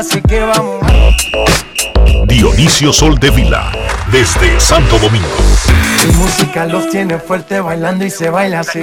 Así que vamos. Dionisio Sol de Vila, desde Santo Domingo. Mi música los tiene fuerte bailando y se baila así.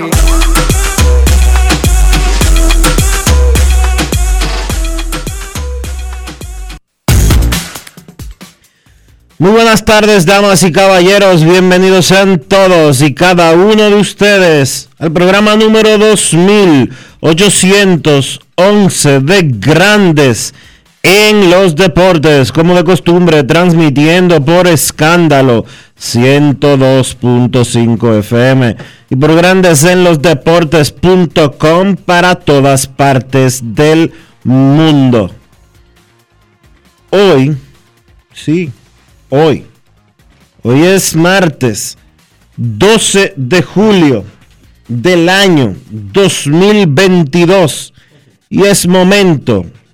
Muy buenas tardes, damas y caballeros. Bienvenidos sean todos y cada uno de ustedes al programa número 2811 de Grandes en los Deportes, como de costumbre, transmitiendo por escándalo 102.5 FM y por Grandes en los Deportes.com para todas partes del mundo. Hoy, sí hoy. Hoy es martes 12 de julio del año 2022 y es momento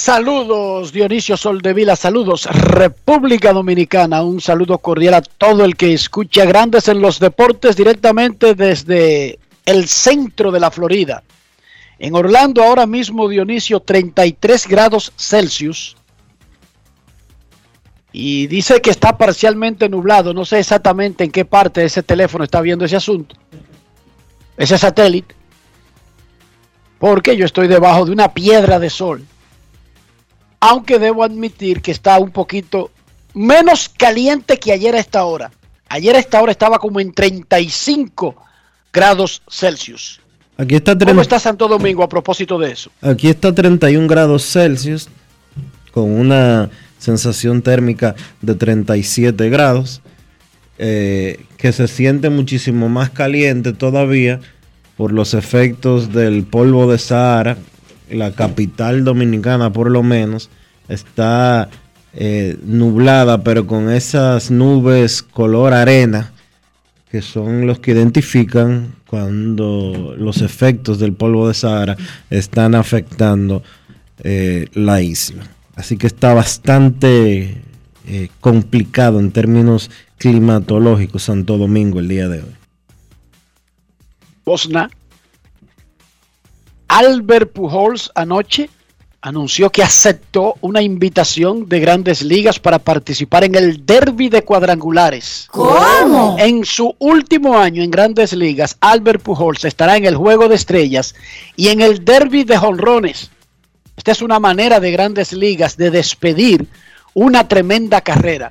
Saludos Dionisio Soldevila, saludos República Dominicana, un saludo cordial a todo el que escucha Grandes en los Deportes directamente desde el centro de la Florida. En Orlando ahora mismo Dionisio 33 grados Celsius y dice que está parcialmente nublado, no sé exactamente en qué parte de ese teléfono está viendo ese asunto, ese satélite, porque yo estoy debajo de una piedra de sol aunque debo admitir que está un poquito menos caliente que ayer a esta hora. Ayer a esta hora estaba como en 35 grados Celsius. Aquí está, ¿Cómo está Santo Domingo a propósito de eso? aquí está 31 grados Celsius con una sensación térmica de 37 grados, eh, que se siente muchísimo más caliente todavía por los efectos del polvo de Sahara. La capital dominicana, por lo menos, está eh, nublada, pero con esas nubes color arena, que son los que identifican cuando los efectos del polvo de Sahara están afectando eh, la isla. Así que está bastante eh, complicado en términos climatológicos Santo Domingo el día de hoy. Bosna. Albert Pujols anoche anunció que aceptó una invitación de grandes ligas para participar en el derby de cuadrangulares. ¿Cómo? En su último año en grandes ligas, Albert Pujols estará en el Juego de Estrellas y en el derby de jonrones. Esta es una manera de grandes ligas de despedir una tremenda carrera.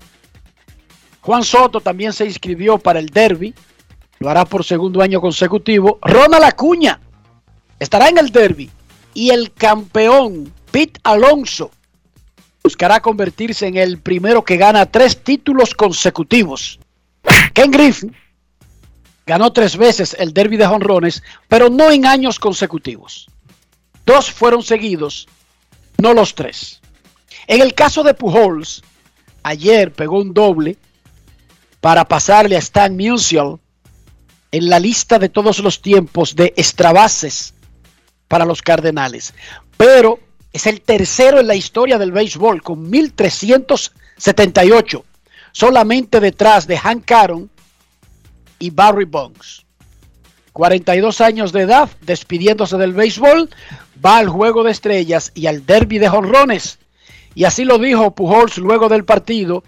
Juan Soto también se inscribió para el derby, lo hará por segundo año consecutivo. Ronald Acuña estará en el derby y el campeón Pete Alonso buscará convertirse en el primero que gana tres títulos consecutivos. Ken Griffin ganó tres veces el derby de jonrones, pero no en años consecutivos. Dos fueron seguidos, no los tres. En el caso de Pujols, ayer pegó un doble para pasarle a Stan Musial en la lista de todos los tiempos de extrabases para los Cardenales, pero es el tercero en la historia del béisbol con 1378, solamente detrás de Hank Aaron y Barry Bonds. 42 años de edad, despidiéndose del béisbol, va al juego de estrellas y al derby de jonrones. Y así lo dijo Pujols luego del partido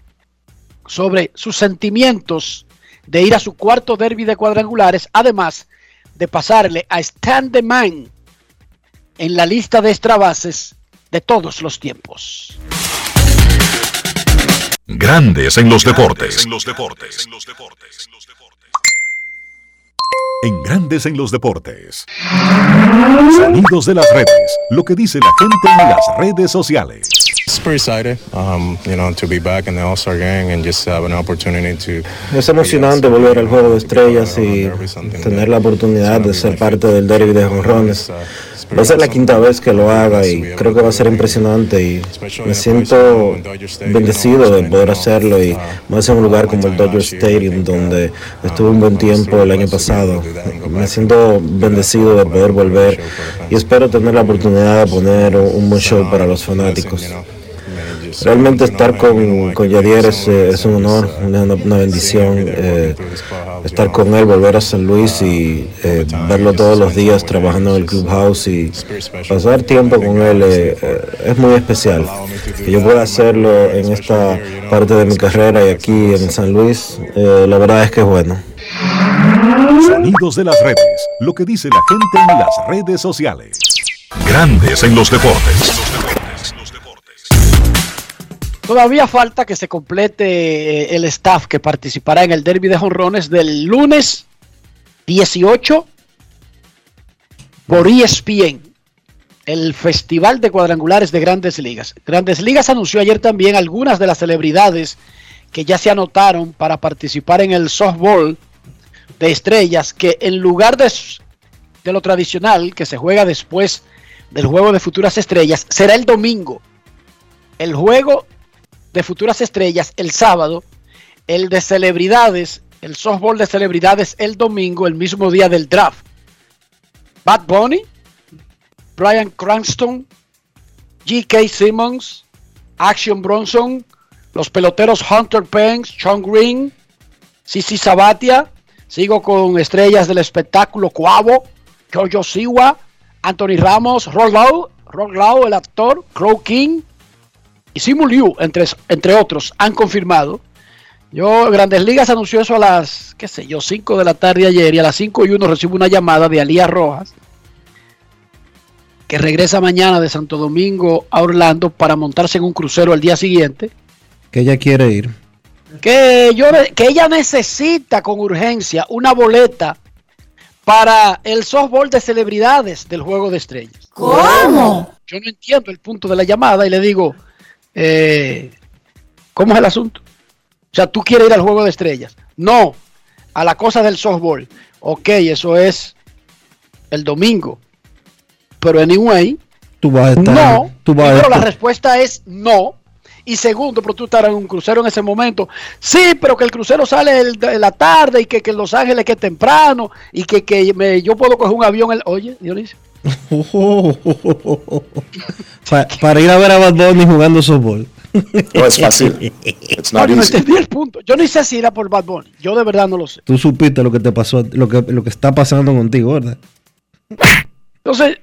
sobre sus sentimientos de ir a su cuarto derby de cuadrangulares, además de pasarle a Stan the Man en la lista de extrabases de todos los tiempos. Grandes en los deportes. En los deportes. En Grandes en los deportes. Sonidos de las redes. Lo que dice la gente en las redes sociales. Es emocionante volver al juego de estrellas y tener la oportunidad de ser parte del derby de jonrones. Va a ser la quinta vez que lo haga y creo que va a ser impresionante y me siento bendecido de poder hacerlo y más en un lugar como el Dodger Stadium donde estuve un buen tiempo el año pasado. Me siento bendecido de poder volver y espero tener la oportunidad de poner un buen show para los fanáticos. Realmente estar con, con Yadier es, es un honor, una, una bendición. Eh, estar con él, volver a San Luis y eh, verlo todos los días trabajando en el clubhouse y pasar tiempo con él eh, eh, es muy especial. Que yo pueda hacerlo en esta parte de mi carrera y aquí en San Luis, eh, la verdad es que es bueno. Sonidos de las redes. Lo que dice la gente en las redes sociales. Grandes en los deportes. Todavía falta que se complete eh, el staff que participará en el derby de jonrones del lunes 18 por ESPN, el Festival de Cuadrangulares de Grandes Ligas. Grandes Ligas anunció ayer también algunas de las celebridades que ya se anotaron para participar en el softball de estrellas, que en lugar de, de lo tradicional que se juega después del juego de futuras estrellas, será el domingo. El juego de futuras estrellas el sábado, el de celebridades, el softball de celebridades el domingo, el mismo día del draft. Bad Bunny, Brian Cranston, G.K. Simmons, Action Bronson, los peloteros Hunter Pence, Sean Green, Sisi Sabatia, sigo con estrellas del espectáculo Cuavo, Jojo Siwa, Anthony Ramos, Roll Lau, el actor, Crow King, y Simu Liu, entre, entre otros, han confirmado. Yo, Grandes Ligas anunció eso a las, qué sé yo, 5 de la tarde ayer y a las 5 y 1 recibo una llamada de Alía Rojas, que regresa mañana de Santo Domingo a Orlando para montarse en un crucero al día siguiente. Que ella quiere ir. Que, yo, que ella necesita con urgencia una boleta para el softball de celebridades del Juego de Estrellas. ¿Cómo? Yo no entiendo el punto de la llamada y le digo, eh, ¿cómo es el asunto? O sea, tú quieres ir al juego de estrellas. No, a la cosa del softball. Ok, eso es el domingo. Pero anyway, Tú vas a estar. no. Tú vas a Primero, la respuesta es no. Y segundo, pero tú estarás en un crucero en ese momento. Sí, pero que el crucero sale el- de la tarde y que, que en Los Ángeles que es temprano y que, que me- yo puedo coger un avión. El, oye, Dionisio. Pa- para ir a ver a Bad Bunny jugando softball. No es fácil. No, yo no entendí el punto. Yo ni sé si era por Bad Bunny. Yo de verdad no lo sé. Tú supiste lo que te pasó, lo que, lo que está pasando contigo, ¿verdad? Entonces,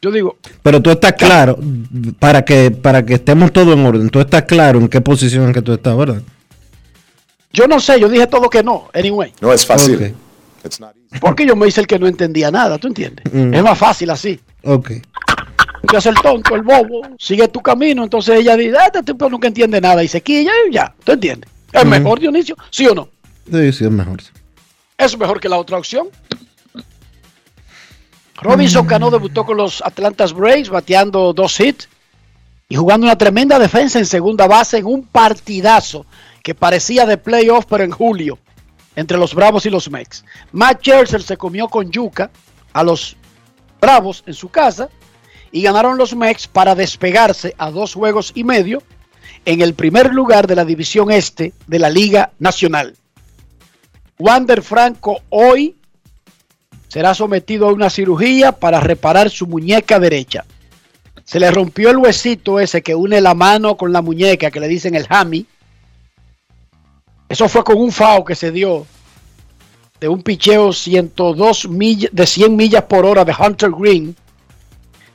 yo digo, Pero tú estás claro, para que, para que estemos todos en orden, tú estás claro en qué posición en que tú estás, ¿verdad? yo no sé, yo dije todo que no, anyway. No es fácil. It's not easy. Porque yo me hice el que no entendía nada, ¿tú entiendes? Mm. Es más fácil así. Ok. Tú haces el tonto, el bobo, sigue tu camino, entonces ella dice, ah, este tipo nunca entiende nada, y se quilla y ya, ¿tú entiendes? ¿Es Ujú. mejor, Dionisio? ¿Sí o no? Sí, sí, es mejor. Es mejor que la otra opción. Robinson Cano debutó con los Atlantas Braves bateando dos hits y jugando una tremenda defensa en segunda base en un partidazo que parecía de playoff pero en julio entre los Bravos y los Mex. Matt Scherzer se comió con yuca a los Bravos en su casa y ganaron los Mex para despegarse a dos juegos y medio en el primer lugar de la división este de la Liga Nacional. Wander Franco hoy será sometido a una cirugía para reparar su muñeca derecha. Se le rompió el huesito ese que une la mano con la muñeca, que le dicen el hammy. Eso fue con un FAO que se dio de un picheo 102 millas, de 100 millas por hora de Hunter Green.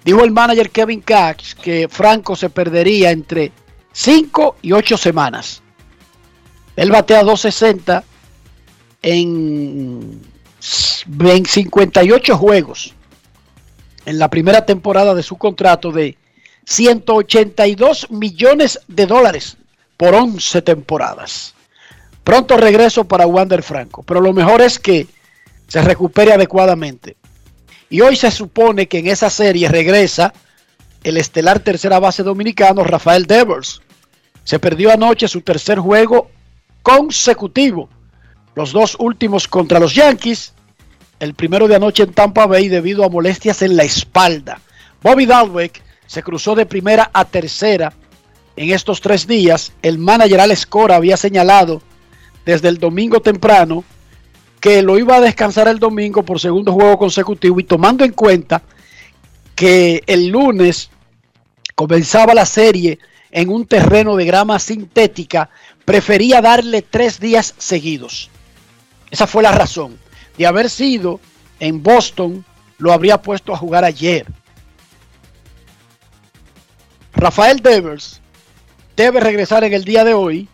Dijo el manager Kevin Cax que Franco se perdería entre 5 y 8 semanas. Él batea 260 en, en 58 juegos en la primera temporada de su contrato de 182 millones de dólares por 11 temporadas. Pronto regreso para Wander Franco, pero lo mejor es que se recupere adecuadamente. Y hoy se supone que en esa serie regresa el estelar tercera base dominicano Rafael Devers. Se perdió anoche su tercer juego consecutivo. Los dos últimos contra los Yankees. El primero de anoche en Tampa Bay debido a molestias en la espalda. Bobby Dalwick se cruzó de primera a tercera en estos tres días. El manager Alex Cora había señalado desde el domingo temprano que lo iba a descansar el domingo por segundo juego consecutivo y tomando en cuenta que el lunes comenzaba la serie en un terreno de grama sintética, prefería darle tres días seguidos. Esa fue la razón. De haber sido en Boston, lo habría puesto a jugar ayer. Rafael Devers debe regresar en el día de hoy.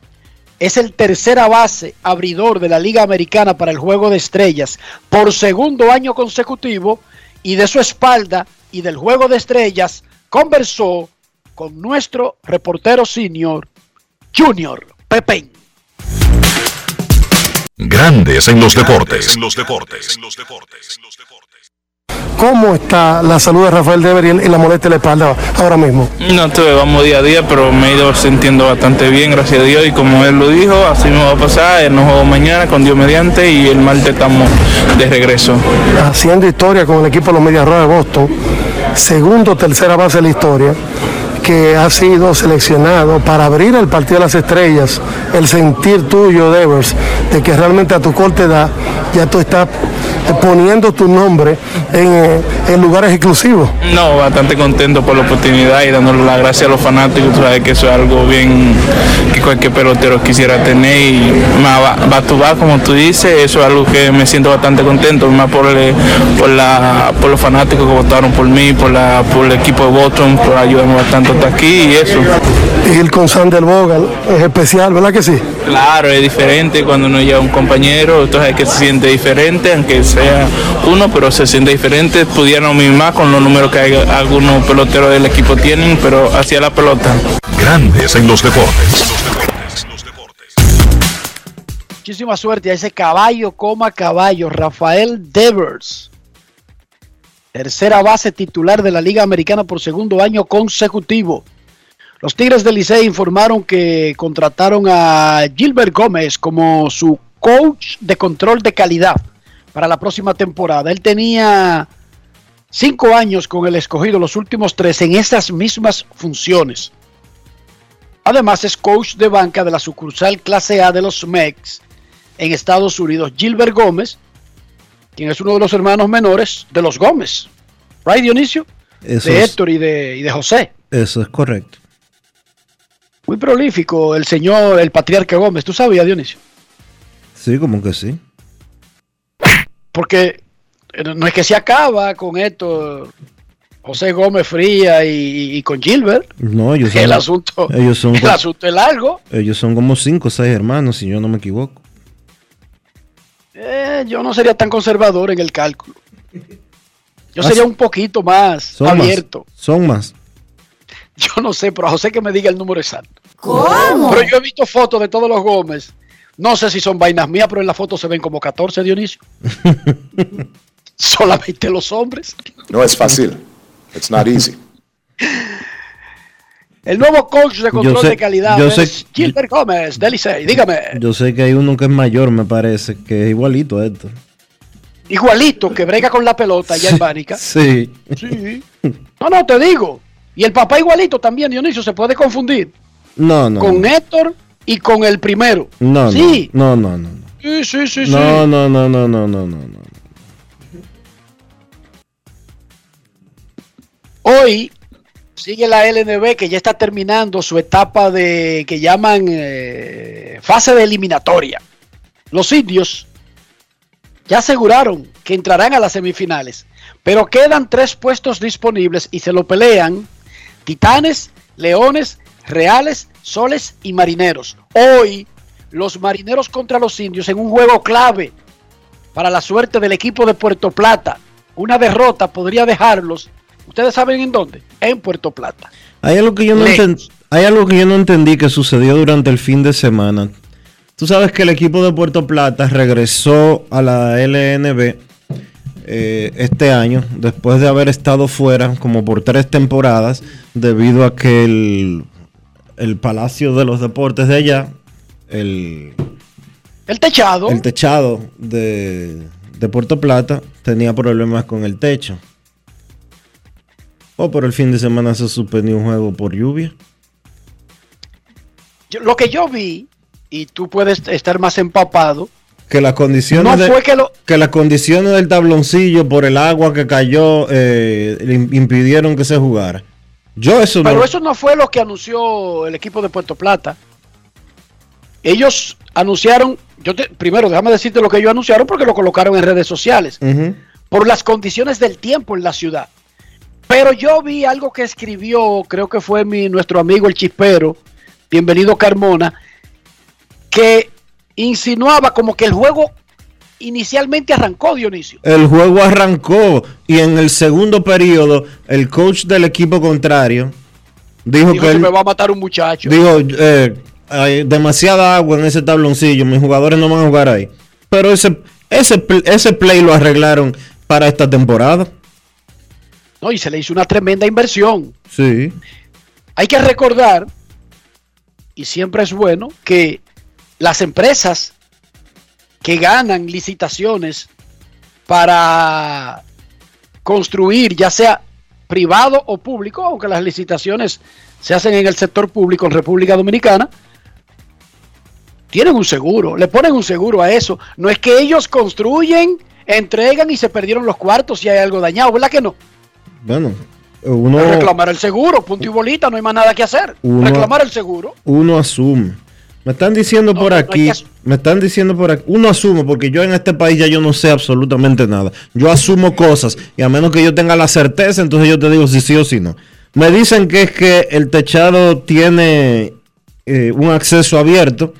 Es el tercera base abridor de la Liga Americana para el Juego de Estrellas por segundo año consecutivo y de su espalda y del Juego de Estrellas conversó con nuestro reportero senior Junior Pepén. Grandes en los deportes. En los deportes. ¿Cómo está la salud de Rafael Dever y, la molestia de la espalda ahora mismo? No te vamos día a día, pero me he ido sintiendo bastante bien, gracias a Dios. Y como él lo dijo, así me va a pasar. Él nos juego mañana con Dios mediante y el martes estamos de regreso. Haciendo historia con el equipo de los Medias Rojas de Boston, segundo o tercera base de la historia que ha sido seleccionado para abrir el partido de las estrellas, el sentir tuyo, Devers, de que realmente a tu corta edad ya tú estás poniendo tu nombre en, eh, en lugares exclusivos. No, bastante contento por la oportunidad y dándole las gracias a los fanáticos. Tú sabes que eso es algo bien que cualquier pelotero quisiera tener y más va, va to back, como tú dices, eso es algo que me siento bastante contento, más por, el- por, la, por los fanáticos que votaron por mí, por, la, por el equipo de Boston, por ayudarme bastante hasta aquí y eso. Ir con Sander Bogal es especial, ¿verdad que sí? Claro, es diferente cuando uno lleva un compañero, entonces que se siente diferente, aunque sea uno, pero se siente diferente. Pudieron misma con los números que hay, algunos peloteros del equipo tienen, pero hacia la pelota. Grandes en los deportes. Muchísima suerte a ese caballo, coma caballo, Rafael Devers. Tercera base titular de la Liga Americana por segundo año consecutivo. Los Tigres del Licey informaron que contrataron a Gilbert Gómez como su coach de control de calidad para la próxima temporada. Él tenía cinco años con el escogido, los últimos tres en esas mismas funciones. Además es coach de banca de la sucursal clase A de los Mex en Estados Unidos. Gilbert Gómez, quien es uno de los hermanos menores de los Gómez. ¿Right, Dionisio? Eso de es, Héctor y de, y de José. eso es correcto. Muy prolífico el señor, el patriarca Gómez. ¿Tú sabías, Dionisio? Sí, como que sí. Porque eh, no es que se acaba con Héctor, José Gómez Fría y, y con Gilbert. No, ellos son, El asunto, ellos son, el asunto es largo. ellos son como cinco o seis hermanos, si yo no me equivoco. Eh, yo no sería tan conservador en el cálculo. Yo Ah, sería un poquito más Son abierto. más. Son más. Yo no sé, pero a José que me diga el número exacto. ¿Cómo? Pero yo he visto fotos de todos los Gómez. No sé si son vainas mías, pero en la foto se ven como 14, Dionisio. Solamente los hombres. No es fácil. It's not easy. El nuevo coach de control sé- de calidad yo es sé- Gilbert Gómez, del Licey. Dígame, Yo sé que hay uno que es mayor, me parece, que es igualito a esto. igualito que brega con la pelota allá en Bánica. Sí. Sí. No, no, te digo. Y el papá igualito también, Dionisio, se puede confundir No, no. con no. Héctor y con el primero. No, no, sí. no, no, no, no. Sí, sí, sí, No, sí. no, no, no, no, no, no, no. Hoy sigue la LNB que ya está terminando su etapa de que llaman eh, fase de eliminatoria. Los indios ya aseguraron que entrarán a las semifinales, pero quedan tres puestos disponibles y se lo pelean Titanes, Leones, Reales, Soles y Marineros. Hoy los Marineros contra los indios en un juego clave para la suerte del equipo de Puerto Plata. Una derrota podría dejarlos ¿Ustedes saben en dónde? En Puerto Plata. Hay algo que yo no enten- hay algo que yo no entendí que sucedió durante el fin de semana. Tú sabes que el equipo de Puerto Plata regresó a la LNB eh, este año, después de haber estado fuera como por tres temporadas, debido a que el, el Palacio de los Deportes de allá, el, El techado. el techado de, de Puerto Plata, tenía problemas con el techo. O por el fin de semana se suspendió un juego por lluvia. Yo- lo que yo vi, y tú puedes estar más empapado, Que las condiciones, no de- que lo... que las condiciones del tabloncillo por el agua que cayó eh, impidieron que se jugara. Yo eso Pero no. eso no fue lo que anunció el equipo de Puerto Plata. Ellos anunciaron, yo te, primero déjame decirte lo que ellos anunciaron porque lo colocaron en redes sociales, por las condiciones del tiempo en la ciudad. Pero yo vi algo que escribió, creo que fue mi, nuestro amigo el chispero, bienvenido Carmona, que insinuaba como que el juego inicialmente arrancó Dionisio. El juego arrancó y en el segundo periodo el coach del equipo contrario dijo Dijo que él- me va a matar un muchacho. dijo eh, hay demasiada agua en ese tabloncillo, mis jugadores no van a jugar ahí. Pero ese ese ese play lo arreglaron para esta temporada. No, y se le hizo una tremenda inversión. Sí. Hay que recordar, y siempre es bueno, que las empresas que ganan licitaciones para construir, ya sea privado o público, aunque las licitaciones se hacen en el sector público en República Dominicana, tienen un seguro, le ponen un seguro a eso. No es que ellos construyen, entregan y se perdieron los cuartos si hay algo dañado, ¿verdad que no? Bueno, uno Reclamar el seguro, punto y bolita, no hay más nada que hacer. Uno- Reclamar el seguro. uno asume. Me están diciendo por no, no hay aquí, que me están diciendo por aquí, uno asume, porque yo en este país ya yo no sé absolutamente nada. Yo asumo cosas y a menos que yo tenga la certeza, entonces yo te digo si sí o si no. Me dicen que es que el techado tiene eh, un acceso abierto.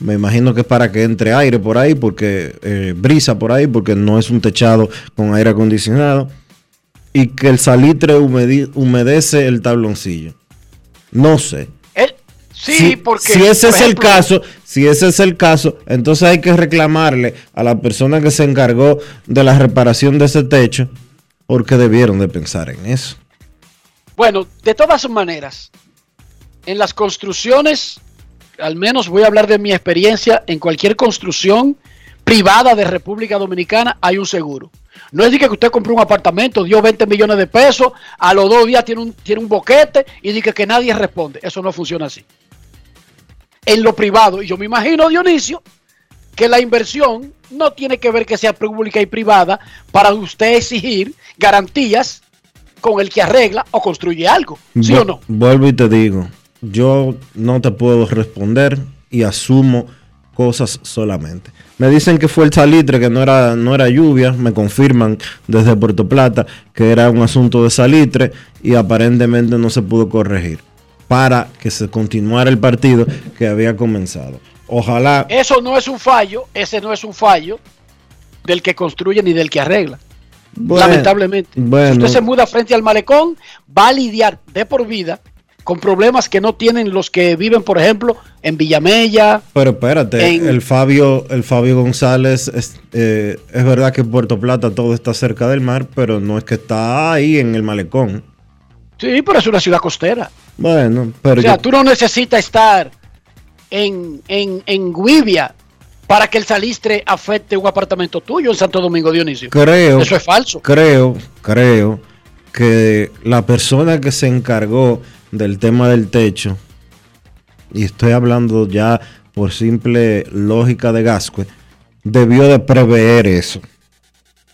Me imagino que es para que entre aire por ahí, porque eh, brisa por ahí, porque no es un techado con aire acondicionado. Y que el salitre humedece el tabloncillo. No sé. Sí, Si- porque. si ese por es el caso, si ese es el caso, entonces hay que reclamarle a la persona que se encargó de la reparación de ese techo, porque debieron de pensar en eso. Bueno, de todas maneras, en las construcciones, al menos voy a hablar de mi experiencia, en cualquier construcción privada de República Dominicana hay un seguro. No es de que usted compró un apartamento, dio 20 millones de pesos, a los dos días tiene un, tiene un boquete y dice que nadie responde. Eso no funciona así. En lo privado, y yo me imagino, Dionisio, que la inversión no tiene que ver que sea pública y privada para usted exigir garantías con el que arregla o construye algo. ¿Sí Vu- o no? Vuelvo y te digo, yo no te puedo responder y asumo cosas solamente. Me dicen que fue el salitre, que no era, no era lluvia, me confirman desde Puerto Plata que era un asunto de salitre y aparentemente no se pudo corregir para que se continuara el partido que había comenzado. Ojalá, Eso no es un fallo, ese no es un fallo del que construye ni del que arregla. Bueno, lamentablemente. bueno. Si usted se muda frente al malecón, va a lidiar de por vida con problemas que no tienen los que viven, por ejemplo, en Villamella. Pero espérate, En- el Fabio, el Fabio González, es, eh, es verdad que Puerto Plata todo está cerca del mar, pero no es que está ahí en el malecón. Sí, pero es una ciudad costera. Bueno, pero o sea, yo- tú no necesitas estar en, en, en Guivia para que el salistre afecte un apartamento tuyo en Santo Domingo, Dionisio. creo, Eso es falso. creo, creo que la persona que se encargó del tema del techo, y estoy hablando ya por simple lógica de Gascue, debió de prever eso.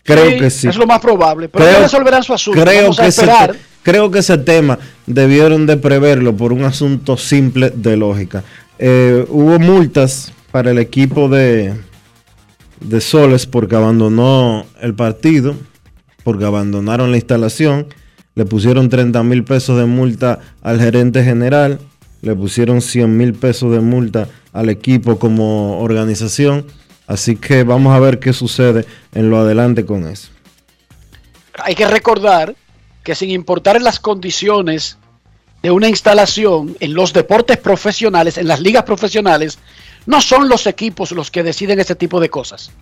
Creo que sí. Es lo más probable. Pero Creo- ya resolverán su asunto. Creo Vamos a que, esperar. Creo que ese tema debieron de preverlo por un asunto simple de lógica. Eh, hubo multas para el equipo de, de Soles porque abandonó el partido, porque abandonaron la instalación. Le pusieron 30 mil pesos de multa al gerente general, le pusieron 100 mil pesos de multa al equipo como organización. Así que vamos a ver qué sucede en lo adelante con eso. Hay que recordar que sin importar las condiciones de una instalación en los deportes profesionales, en las ligas profesionales, no son los equipos los que deciden ese tipo de cosas.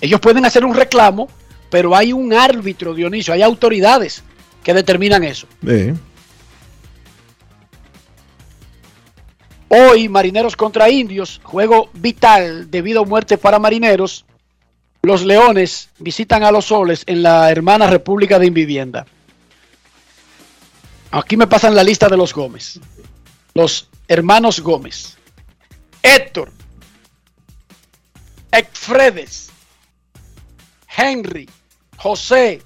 Ellos pueden hacer un reclamo, pero hay un árbitro, Dionisio, hay autoridades que determinan eso. Eh, Hoy, Marineros contra Indios, juego vital de vida o muerte para Marineros. Los Leones visitan a los Soles en la hermana República de Invivienda. Aquí me pasan la lista de los Gómez. Los hermanos Gómez. Héctor. Ekfredes. Henry. José.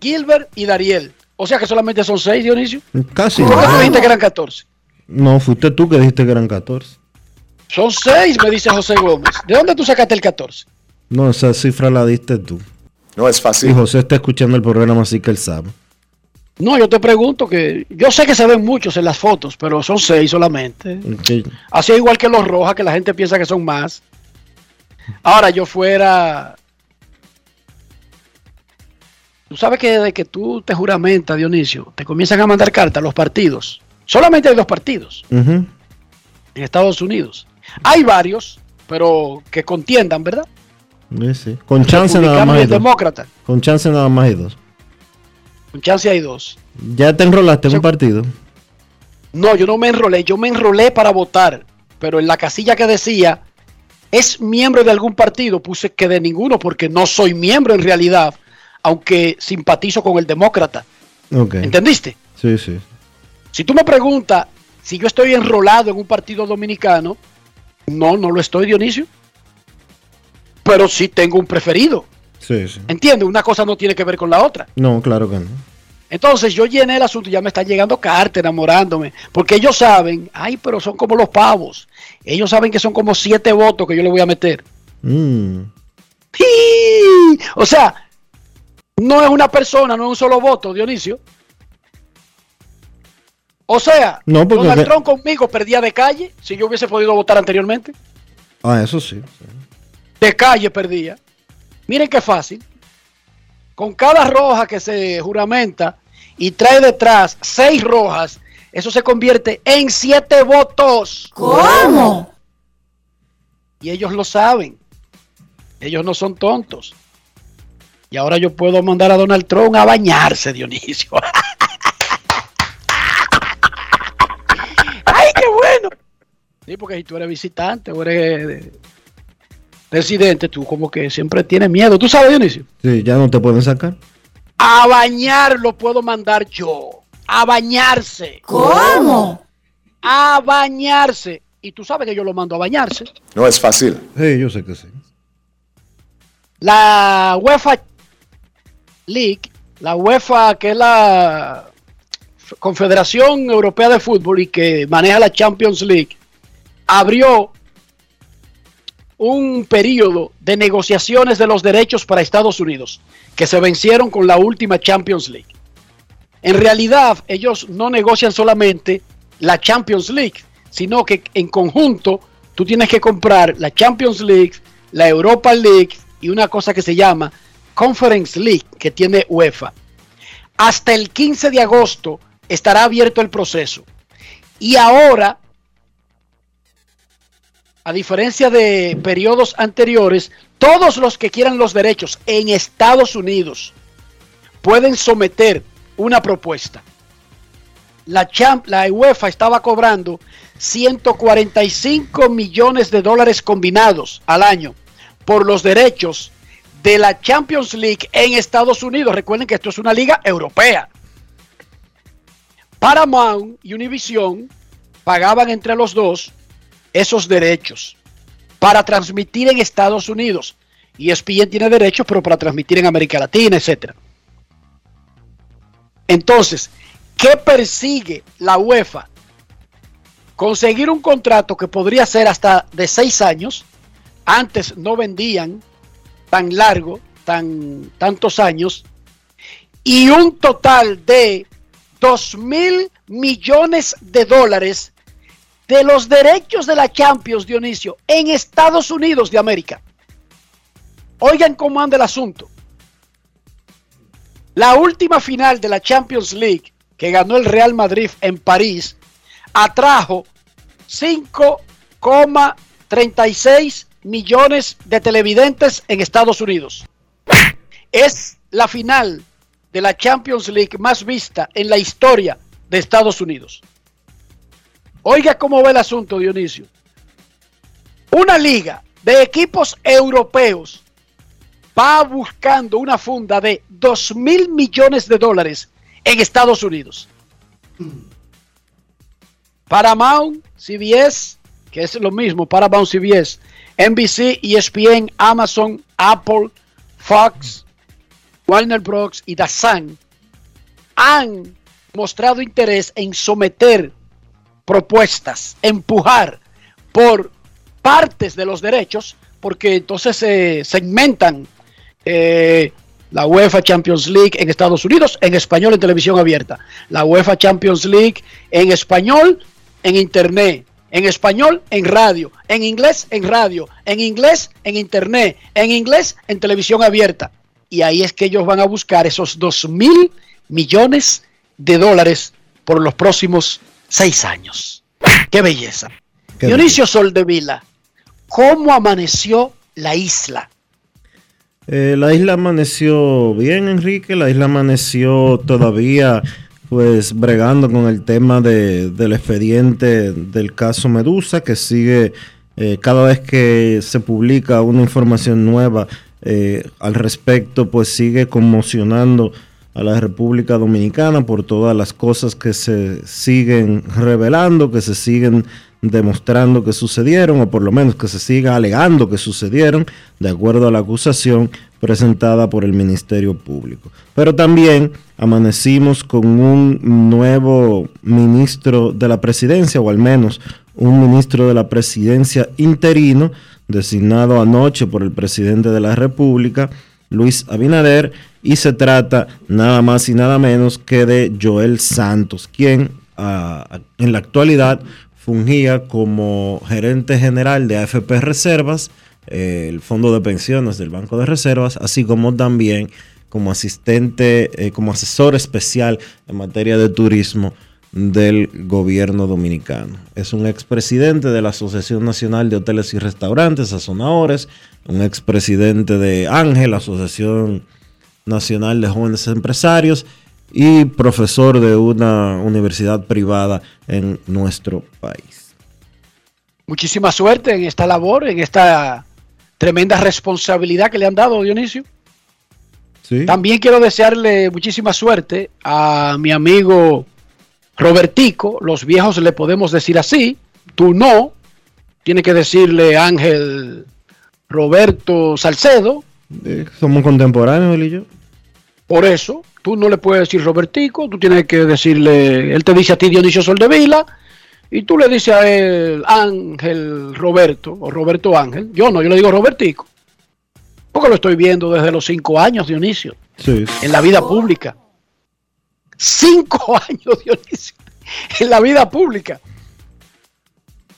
Gilbert y Dariel. O sea que solamente son seis, Dionisio. casi ¿Por qué tú no. dijiste que eran 14? No, fuiste tú que dijiste que eran 14. Son seis, me dice José Gómez. ¿De dónde tú sacaste el 14? No, esa cifra la diste tú. No es Y fácil. José está escuchando el programa, así que él sabe. No, yo te pregunto que yo sé que se ven muchos en las fotos, pero son seis solamente. Así igual que los rojas, que la gente piensa que son más. Ahora yo fuera... Tú sabes que desde que tú te juramentas, Dionisio, te comienzan a mandar cartas los partidos. Solamente hay dos partidos en Estados Unidos. Hay varios, pero que contiendan, ¿verdad? Sí, sí. Con chance nada más hay dos. demócrata. Con chance nada más hay dos. Con chance hay dos. ¿Ya te enrolaste en un partido? No, yo no me enrolé, yo me enrolé para votar, pero en la casilla que decía, ¿es miembro de algún partido? Puse que de ninguno porque no soy miembro en realidad, aunque simpatizo con el demócrata. ¿Entendiste? Sí, sí. Si tú me preguntas si yo estoy enrolado en un partido dominicano, no, no lo estoy, Dionisio. Pero sí tengo un preferido. Sí, sí. ¿Entiendes? Una cosa no tiene que ver con la otra. No, claro que no. Entonces yo llené el asunto y ya me están llegando cartas enamorándome. Porque ellos saben, ay, pero son como los pavos. Ellos saben que son como siete votos que yo le voy a meter. Mm. ¡Sí! O sea, no es una persona, no es un solo voto, Dionisio. O sea, No, porque- Donald Trump conmigo perdía de calle si yo hubiese podido votar anteriormente. Ah, eso sí. sí. De calle perdía. Miren qué fácil. Con cada roja que se juramenta y trae detrás seis rojas, eso se convierte en siete votos. ¿Cómo? Y ellos lo saben. Ellos no son tontos. Y ahora yo puedo mandar a Donald Trump a bañarse, Dionisio. ¡Ay, qué bueno! Sí, porque si tú eres visitante o eres residente, tú como que siempre tienes miedo. ¿Tú sabes, Dionisio? Sí, ya no te pueden sacar. A bañar lo puedo mandar yo. A bañarse. ¿Cómo? A bañarse. Y tú sabes que yo lo mando a bañarse. No es fácil. Sí, yo sé que sí. La UEFA League, la UEFA que es la Confederación Europea de Fútbol y que maneja la Champions League, abrió un periodo de negociaciones de los derechos para Estados Unidos, que se vencieron con la última Champions League. En realidad, ellos no negocian solamente la Champions League, sino que en conjunto tú tienes que comprar la Champions League, la Europa League y una cosa que se llama Conference League, que tiene UEFA. Hasta el 15 de agosto estará abierto el proceso. Y ahora, a diferencia de periodos anteriores, todos los que quieran los derechos en Estados Unidos pueden someter una propuesta. La, UEFA estaba cobrando 145 millones de dólares combinados al año por los derechos de la Champions League en Estados Unidos. Recuerden que esto es una liga europea. Paramount y Univision pagaban entre los dos esos derechos para transmitir en Estados Unidos. Y ESPN tiene derechos, pero para transmitir en América Latina, etc. Entonces, ¿qué persigue la UEFA? Conseguir un contrato que podría ser hasta de seis años. Antes no vendían tan largo, tan tantos años. Y un total de 2 mil millones de dólares de los derechos de la Champions, Dionisio, en Estados Unidos de América. Oigan cómo anda el asunto. La última final de la Champions League que ganó el Real Madrid en París atrajo 5,36 millones de televidentes en Estados Unidos. Es la final de la Champions League más vista en la historia de Estados Unidos. Oiga cómo va el asunto, Dionisio. Una liga de equipos europeos va buscando una funda de 2 mil millones de dólares en Estados Unidos. Paramount, CBS, que es lo mismo, Paramount, CBS, NBC, ESPN, Amazon, Apple, Fox, Warner Bros. y DAZN han mostrado interés en someter propuestas, empujar por partes de los derechos, porque entonces se segmentan eh, la UEFA Champions League en Estados Unidos en español en televisión abierta, la UEFA Champions League en español en internet, en español en radio, en inglés en radio, en inglés en internet, en inglés en televisión abierta. Y ahí es que ellos van a buscar esos 2 mil millones de dólares por los próximos seis años. ¡Qué belleza! Qué Dionisio Soldevila, ¿cómo amaneció la isla? Eh, la isla amaneció bien, Enrique. La isla amaneció todavía, pues, bregando con el tema de- del expediente del caso Medusa, que sigue eh, cada vez que se publica una información nueva eh, al respecto, pues sigue conmocionando a la República Dominicana por todas las cosas que se siguen revelando, que se siguen demostrando que sucedieron, o por lo menos que se siga alegando que sucedieron, de acuerdo a la acusación presentada por el Ministerio Público. Pero también amanecimos con un nuevo ministro de la presidencia, o al menos un ministro de la presidencia interino, designado anoche por el presidente de la República, Luis Abinader, y se trata nada más y nada menos que de Joel Santos, quien ah, en la actualidad fungía como gerente general de AFP Reservas, eh, el Fondo de Pensiones del Banco de Reservas, así como también como asistente, eh, como asesor especial en materia de turismo del gobierno dominicano. Es un expresidente de la Asociación Nacional de Hoteles y Restaurantes, Sazonadores, un expresidente de Ángel, Asociación Nacional de Jóvenes Empresarios y profesor de una universidad privada en nuestro país. Muchísima suerte en esta labor, en esta tremenda responsabilidad que le han dado, Dionisio. ¿Sí? También quiero desearle muchísima suerte a mi amigo Robertico. Los viejos le podemos decir así, tú no. Tiene que decirle Ángel Roberto Salcedo. Eh, somos contemporáneos, él y yo. Por eso, tú no le puedes decir Robertico, tú tienes que decirle, él te dice a ti Dionisio Soldevila, y tú le dices a él Ángel Roberto, o Roberto Ángel. Yo no, yo le digo Robertico. Porque lo estoy viendo desde los cinco años, Dionisio, Sí. en la vida pública. Cinco años, Dionisio, en la vida pública.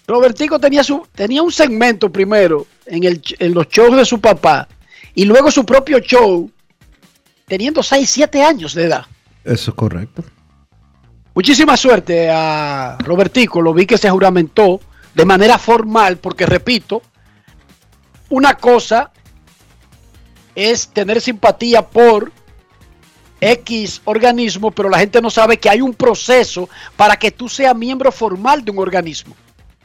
Robertico tenía, su, tenía un segmento primero en, el, en los shows de su papá y luego su propio show teniendo 6, 7 años de edad. Eso es correcto. Muchísima suerte a Robertico, lo vi que se juramentó de manera formal, porque repito, una cosa es tener simpatía por X organismo, pero la gente no sabe que hay un proceso para que tú seas miembro formal de un organismo.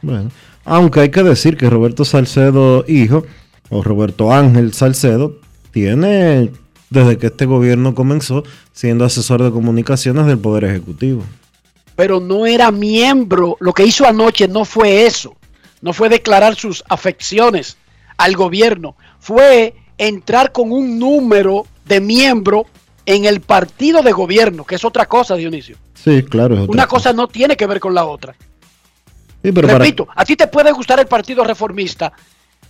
Bueno, aunque hay que decir que Roberto Salcedo, hijo, o Roberto Ángel Salcedo, tiene, desde que este gobierno comenzó, siendo asesor de comunicaciones del Poder Ejecutivo. Pero no era miembro, lo que hizo anoche no fue eso. no fue declarar sus afecciones al gobierno, fue entrar con un número de miembro en el partido de gobierno, que es otra cosa, Dionisio. Sí, claro. es otra Una cosa no tiene que ver con la otra. Sí, pero para- Repito, a ti te puede gustar el Partido Reformista,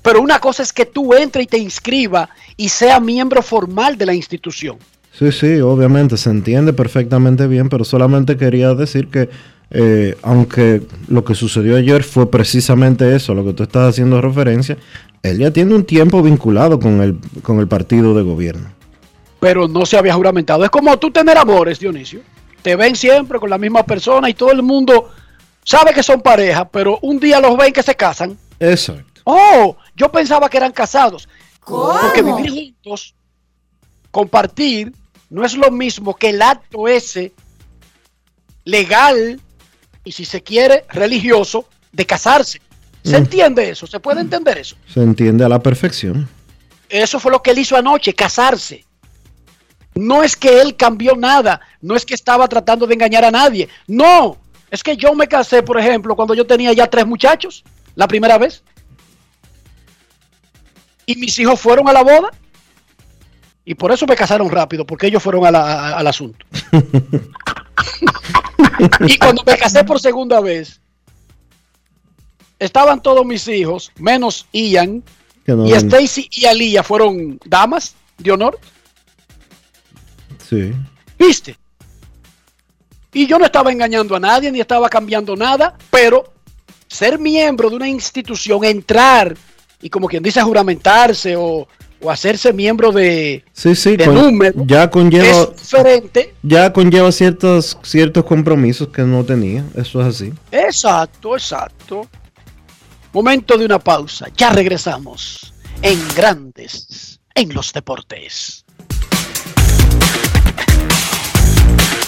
pero una cosa es que tú entres y te inscriba y sea miembro formal de la institución. Sí, sí, obviamente se entiende perfectamente bien, pero solamente quería decir que eh, aunque lo que sucedió ayer fue precisamente eso, a lo que tú estás haciendo referencia, él ya tiene un tiempo vinculado con el, con el partido de gobierno. pero no se había juramentado. Es como tú tener amores, Dionisio. Te ven siempre con la misma persona y todo el mundo sabe que son pareja, pero un día los ven que se casan. Exacto. Oh, yo pensaba que eran casados. Porque vivir juntos, compartir, no es lo mismo que el acto ese legal y si se quiere religioso de casarse. ¿Se Mm. entiende eso? ¿Se puede entender eso? Se entiende a la perfección. Eso fue lo que él hizo anoche, casarse. No es que él cambió nada, no es que estaba tratando de engañar a nadie. No, es que yo me casé, por ejemplo, cuando yo tenía ya tres muchachos, la primera vez. Y mis hijos fueron a la boda. Y por eso me casaron rápido, porque ellos fueron a la- a- al asunto. y cuando me casé por segunda vez, estaban todos mis hijos, menos Ian, no- y Stacy y Aliyah fueron damas de honor, Sí. ¿viste? Y yo no estaba engañando a nadie, ni estaba cambiando nada, pero ser miembro de una institución, entrar y como quien dice juramentarse o, o hacerse miembro de, Sí, sí, de con- número, ya conlleva, es diferente. ya conlleva ciertos, ciertos compromisos que no tenía. Eso es así. Exacto, exacto. Momento de una pausa. Ya regresamos en Grandes en los Deportes.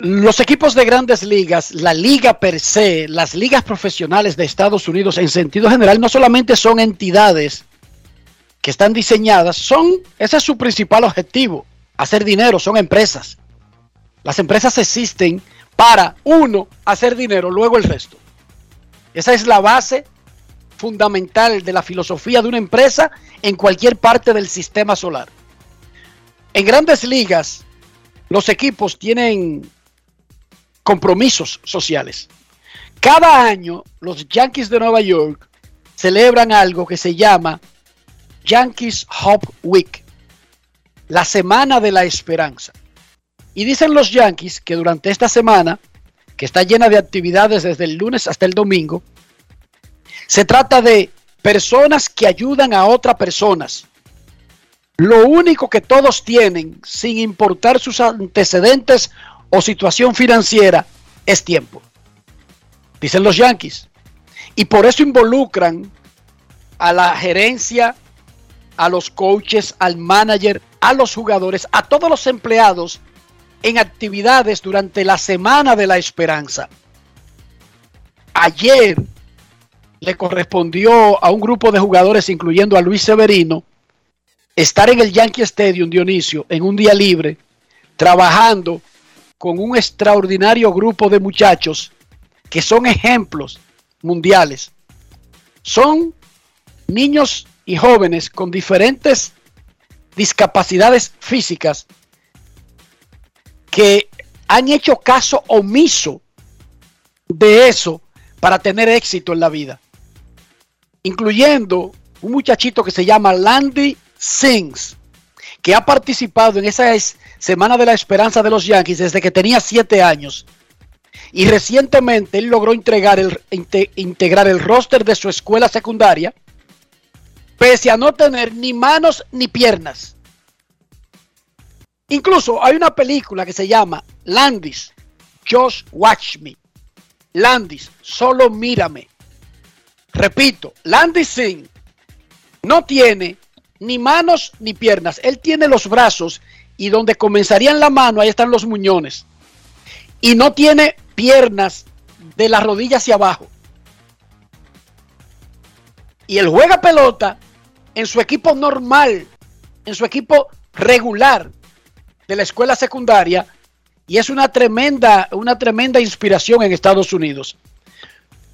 equipos de grandes ligas, la liga per se, las ligas profesionales de Estados Unidos en sentido general, no solamente son entidades que están diseñadas, son, ese es su principal objetivo, hacer dinero, son empresas. Las empresas existen para, uno, hacer dinero, luego el resto. Esa es la base fundamental de la filosofía de una empresa en cualquier parte del sistema solar. En grandes ligas, los equipos tienen compromisos sociales. Cada año los Yankees de Nueva York celebran algo que se llama Yankees Hope Week, la semana de la esperanza. Y dicen los Yankees que durante esta semana, que está llena de actividades desde el lunes hasta el domingo, se trata de personas que ayudan a otras personas. Lo único que todos tienen, sin importar sus antecedentes o situación financiera, es tiempo. Dicen los Yankees. Y por eso involucran a la gerencia, a los coaches, al manager, a los jugadores, a todos los empleados en actividades durante la Semana de la Esperanza. Ayer le correspondió a un grupo de jugadores, incluyendo a Luis Severino, estar en el Yankee Stadium, Dionisio, en un día libre, trabajando con un extraordinario grupo de muchachos que son ejemplos mundiales. Son niños y jóvenes con diferentes discapacidades físicas que han hecho caso omiso de eso para tener éxito en la vida. Incluyendo un muchachito que se llama Landy Sings, que ha participado en esa Semana de la Esperanza de los Yankees desde que tenía siete años. Y recientemente él logró integrar el, integrar el roster de su escuela secundaria, pese a no tener ni manos ni piernas. Incluso hay una película que se llama Landis, Just Watch Me. Landis, solo mírame. Repito, Landis Singh no tiene ni manos ni piernas. Él tiene los brazos y donde comenzarían la mano, ahí están los muñones. Y no tiene piernas de la rodilla hacia abajo. Y él juega pelota en su equipo normal, en su equipo regular de la escuela secundaria y es una tremenda, una tremenda inspiración en Estados Unidos.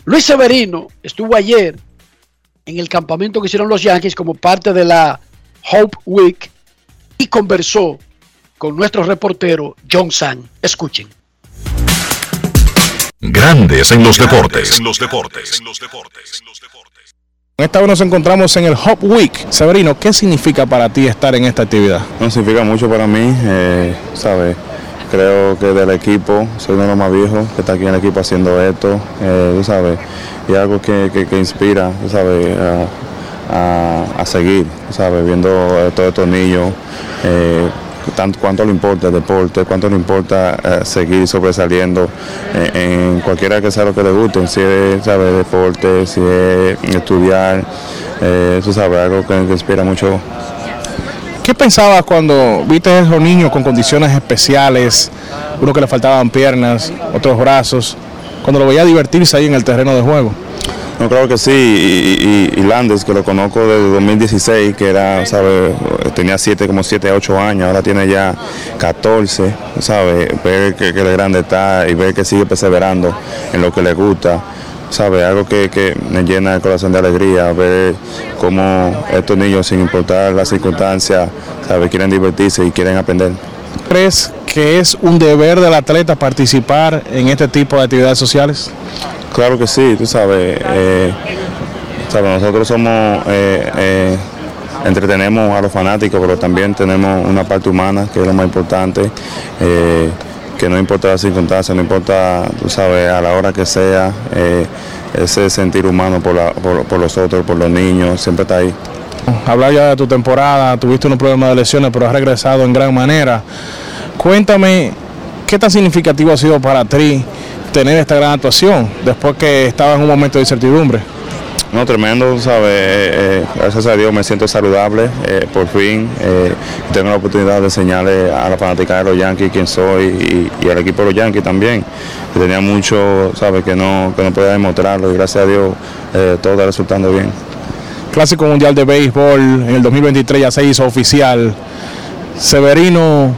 Luis Severino estuvo ayer en el campamento que hicieron los Yankees como parte de la Hope Week y conversó con nuestro reportero John San. Escuchen. Grandes en los deportes. En los deportes. Esta vez nos encontramos en el Hop Week. Severino, ¿qué significa para ti estar en esta actividad? No significa mucho para mí, eh, ¿sabes? Creo que del equipo, soy uno de los más viejos que está aquí en el equipo haciendo esto, eh, tú sabes, y algo que, que, inspira, tú sabes, a, a, seguir, ¿sabes? Viendo a todos estos niños. Eh, tanto, cuánto le importa el deporte, cuánto le importa eh, seguir sobresaliendo eh, en cualquiera que sea lo que le guste, si es sabe, deporte, si es estudiar, eh, eso sabe, algo que, que, inspira mucho. ¿Qué pensabas cuando viste a esos niños con condiciones especiales, uno que le faltaban piernas, otros brazos, cuando lo veía divertirse ahí en el terreno de juego? No, claro que sí, y, Landes, que lo conozco desde 2016, que era, sabe, tenía siete, como 7, 8 años, ahora tiene ya 14, sabe, ver que, que grande está y ver que sigue perseverando en lo que le gusta, sabe, algo que, que me llena el corazón de alegría, ver cómo estos niños, sin importar las circunstancias, sabe, quieren divertirse y quieren aprender. ¿Crees que es un deber del atleta participar en este tipo de actividades sociales? Claro que sí, tú sabes, eh, sabes nosotros somos, eh, eh, entretenemos a los fanáticos, pero también tenemos una parte humana que es lo más importante, que no importa la circunstancia, no importa, tú sabes, a la hora que sea, eh, ese sentir humano por, la- por, por los otros, por los niños, siempre está ahí. Hablar ya de tu temporada, tuviste unos problemas de lesiones, pero has regresado en gran manera. Cuéntame, ¿qué tan significativo ha sido para ti tener esta gran actuación después que estabas en un momento de incertidumbre? No, tremendo, ¿sabes? Eh, eh, gracias a Dios me siento saludable, eh, por fin. tengo la oportunidad de enseñarle a la fanática de los Yankees quién soy y, y al equipo de los Yankees también. Que tenía mucho, ¿sabes? Que no, que no podía demostrarlo y gracias a Dios todo está resultando bien. Clásico Mundial de Béisbol en el 2023 ya se hizo oficial. Severino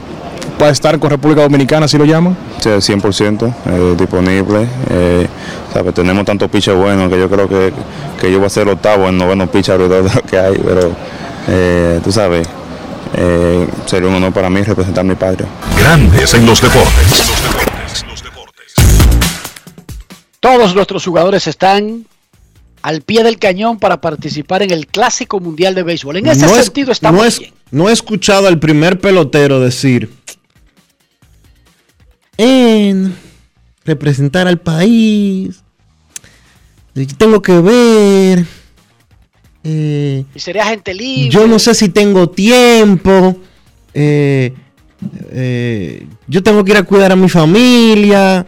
va a estar con República Dominicana, si lo llaman. Sí, 100% eh, disponible. eh, ¿sabes? Tenemos tantos pitchers buenos que yo creo que, que yo voy a ser el octavo en noveno pitcher de lo que hay, pero eh, tú sabes, eh, sería un honor para mí representar a mi patria. Grandes en los deportes. Todos nuestros jugadores están al pie del cañón para participar en el Clásico Mundial de Béisbol. En ese no, es- sentido estamos no, es- bien. no he escuchado al primer pelotero decir en representar al país. Tengo que ver. eh, Y sería gente libre. yo no sé si tengo tiempo. eh, eh, yo tengo que ir a cuidar a mi familia.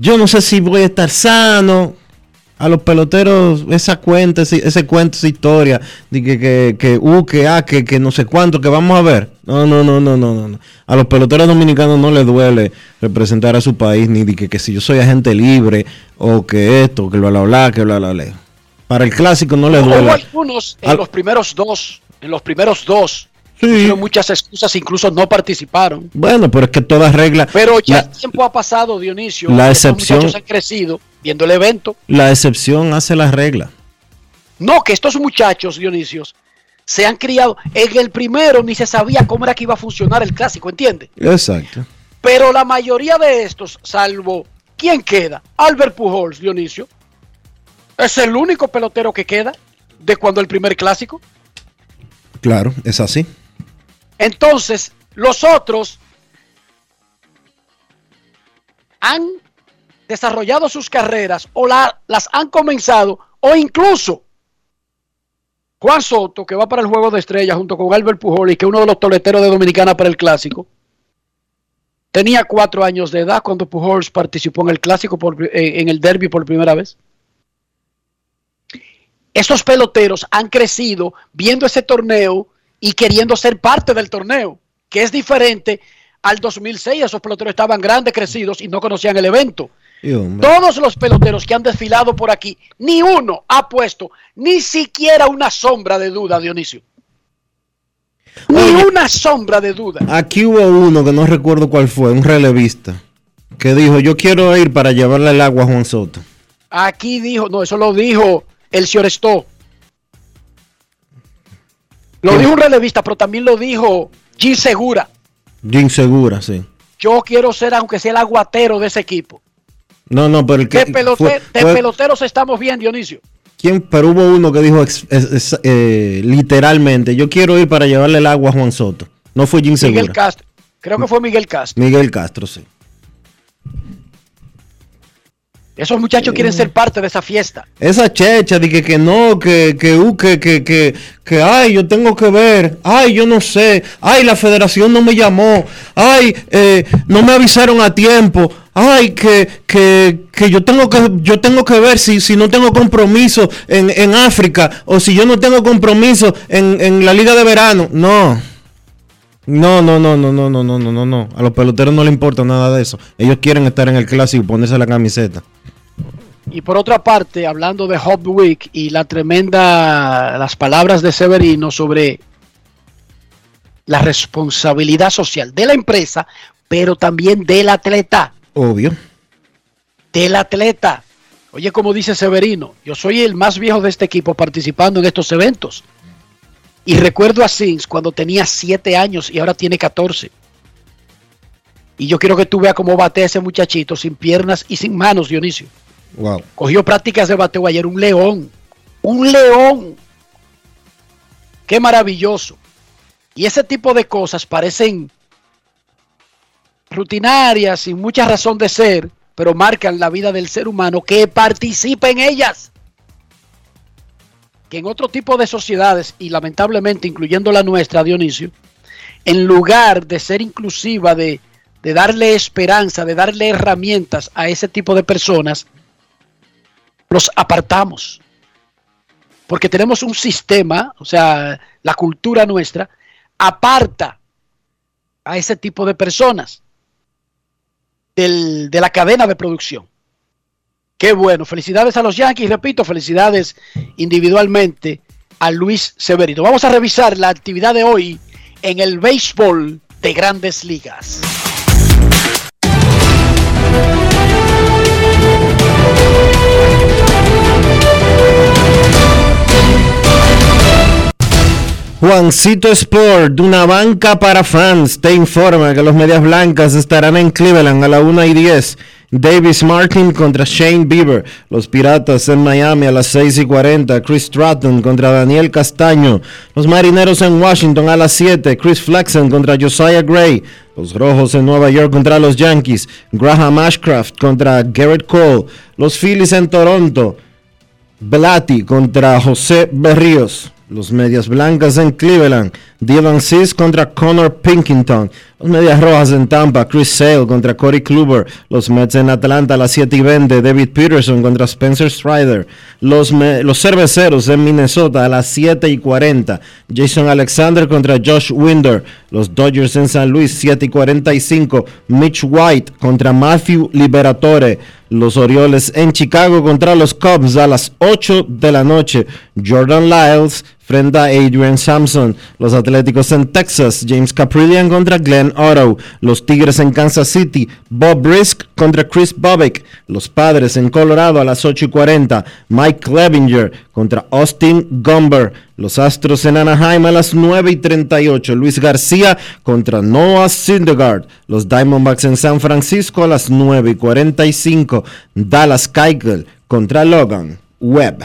yo no sé si voy a estar sano. A los peloteros, esa cuenta, ese, ese cuento, esa historia, de que, que, que, uh, que, ah, que, que no sé cuánto, que vamos a ver. No, no, no, no, no, no. A los peloteros dominicanos no les duele representar a su país, ni de que, que si yo soy agente libre, o que esto, que bla, bla, bla, que bla, bla, bla. Para el clásico no les Hubo duele. algunos en Al- los primeros dos, en los primeros dos, pusieron muchas excusas, incluso no participaron. Bueno, pero es que todas reglas. Pero ya la, el tiempo ha pasado, Dionisio. La excepción- muchachos han crecido viendo el evento. la excepción hace la regla. No, que estos muchachos, Dionisios, se han criado. En el primero ni se sabía cómo era que iba a funcionar el clásico, ¿entiendes? Exacto. Pero la mayoría de estos, salvo, ¿quién queda? Albert Pujols, Dionisio. Es el único pelotero que queda de cuando el primer clásico. Claro, es así. Entonces, los otros han desarrollado sus carreras o la- las han comenzado o incluso Juan Soto, que va para el Juego de Estrellas junto con Albert Pujol y que es uno de los toleteros de Dominicana para el Clásico, tenía cuatro años de edad cuando Pujols participó en el Clásico, en el Derby por primera vez. Estos peloteros han crecido viendo ese torneo y queriendo ser parte del torneo, que es diferente al 2006. Esos peloteros estaban grandes, crecidos y no conocían el evento. Todos los peloteros que han desfilado por aquí, ni uno ha puesto ni siquiera una sombra de duda, Dionisio. Ni una sombra de duda. Aquí hubo uno que no recuerdo cuál fue, un relevista, que dijo, yo quiero ir para llevarle el agua a Juan Soto. Aquí dijo, no, eso lo dijo el señor Esto. Lo dijo un relevista, pero también lo dijo G Segura. Jim Segura, sí. Yo quiero ser, aunque sea el aguatero de ese equipo. No, no, pero el que... De, fue- de peloteros estamos bien, Dionisio. ¿quién? Pero hubo uno que dijo ex- es- es- eh, literalmente, yo quiero ir para llevarle el agua a Juan Soto. No fue Jim Miguel. Castro. Creo que fue Miguel Castro. Miguel Castro, sí. Esos muchachos quieren ser parte de esa fiesta. Esa checha de que, que no, que, que, uh, que, que, que, que, ay, yo tengo que ver, ay, yo no sé, ay, la federación no me llamó, ay, eh, no me avisaron a tiempo, ay, que, que, que yo tengo que, yo tengo que ver si, si no tengo compromiso en, en África, o si yo no tengo compromiso en, en la liga de verano. No. No, no, no, no, no, no, no, no, no, no. A los peloteros no les importa nada de eso. Ellos quieren estar en el clásico y ponerse la camiseta. Y por otra parte, hablando de Hop Week y la tremenda, las palabras de Severino sobre la responsabilidad social de la empresa, pero también del atleta, Obvio. del atleta. Oye, como dice Severino, yo soy el más viejo de este equipo participando en estos eventos. Y recuerdo a Sims cuando tenía 7 años y ahora tiene 14. Y yo quiero que tú veas cómo batea ese muchachito sin piernas y sin manos, Dionisio. Wow. Cogió prácticas de bateo ayer, un león. Un león. Qué maravilloso. Y ese tipo de cosas parecen rutinarias, sin mucha razón de ser, pero marcan la vida del ser humano que participa en ellas. Que en otro tipo de sociedades, y lamentablemente incluyendo la nuestra, Dionisio, en lugar de ser inclusiva, de darle esperanza, de darle herramientas a ese tipo de personas, los apartamos. Porque tenemos un sistema, o sea, la cultura nuestra, aparta a ese tipo de personas de la cadena de producción. Qué bueno, felicidades a los Yankees, repito, felicidades individualmente a Luis Severino. Vamos a revisar la actividad de hoy en el béisbol de grandes ligas. Juancito Sport, una banca para fans, te informa que los Medias Blancas estarán en Cleveland a la 1 y 10. Davis Martin contra Shane Bieber. Los Piratas en Miami a las 6 y 40. Chris Stratton contra Daniel Castaño. Los Marineros en Washington a las 7. Chris Flexen contra Josiah Gray. Los Rojos en Nueva York contra los Yankees. Graham Ashcraft contra Garrett Cole. Los Phillies en Toronto. Belati contra José Berríos. Los Medias Blancas en Cleveland. Dylan Cis contra Connor Pinkington. Los Medias Rojas en Tampa. Chris Sale contra Corey Kluber. Los Mets en Atlanta a las 7 y 20. David Peterson contra Spencer Strider. Los, los Cerveceros en Minnesota a las 7 y 40. Jason Alexander contra Josh Winder. Los Dodgers en San Luis 7 y 45. Mitch White contra Matthew Liberatore. Los Orioles en Chicago contra los Cubs a las 8 de la noche. Jordan Lyles frente a Adrian Sampson. Los Atléticos en Texas. James Caprillian contra Glenn Otto. Los Tigres en Kansas City. Bob Brisk contra Chris Bobek. Los Padres en Colorado a las 8 y 40. Mike Clevinger contra Austin Gumber. Los Astros en Anaheim a las 9 y 38. Luis García contra Noah Syndergaard. Los Diamondbacks en San Francisco a las 9 y 45. Dallas Keuchel contra Logan Webb.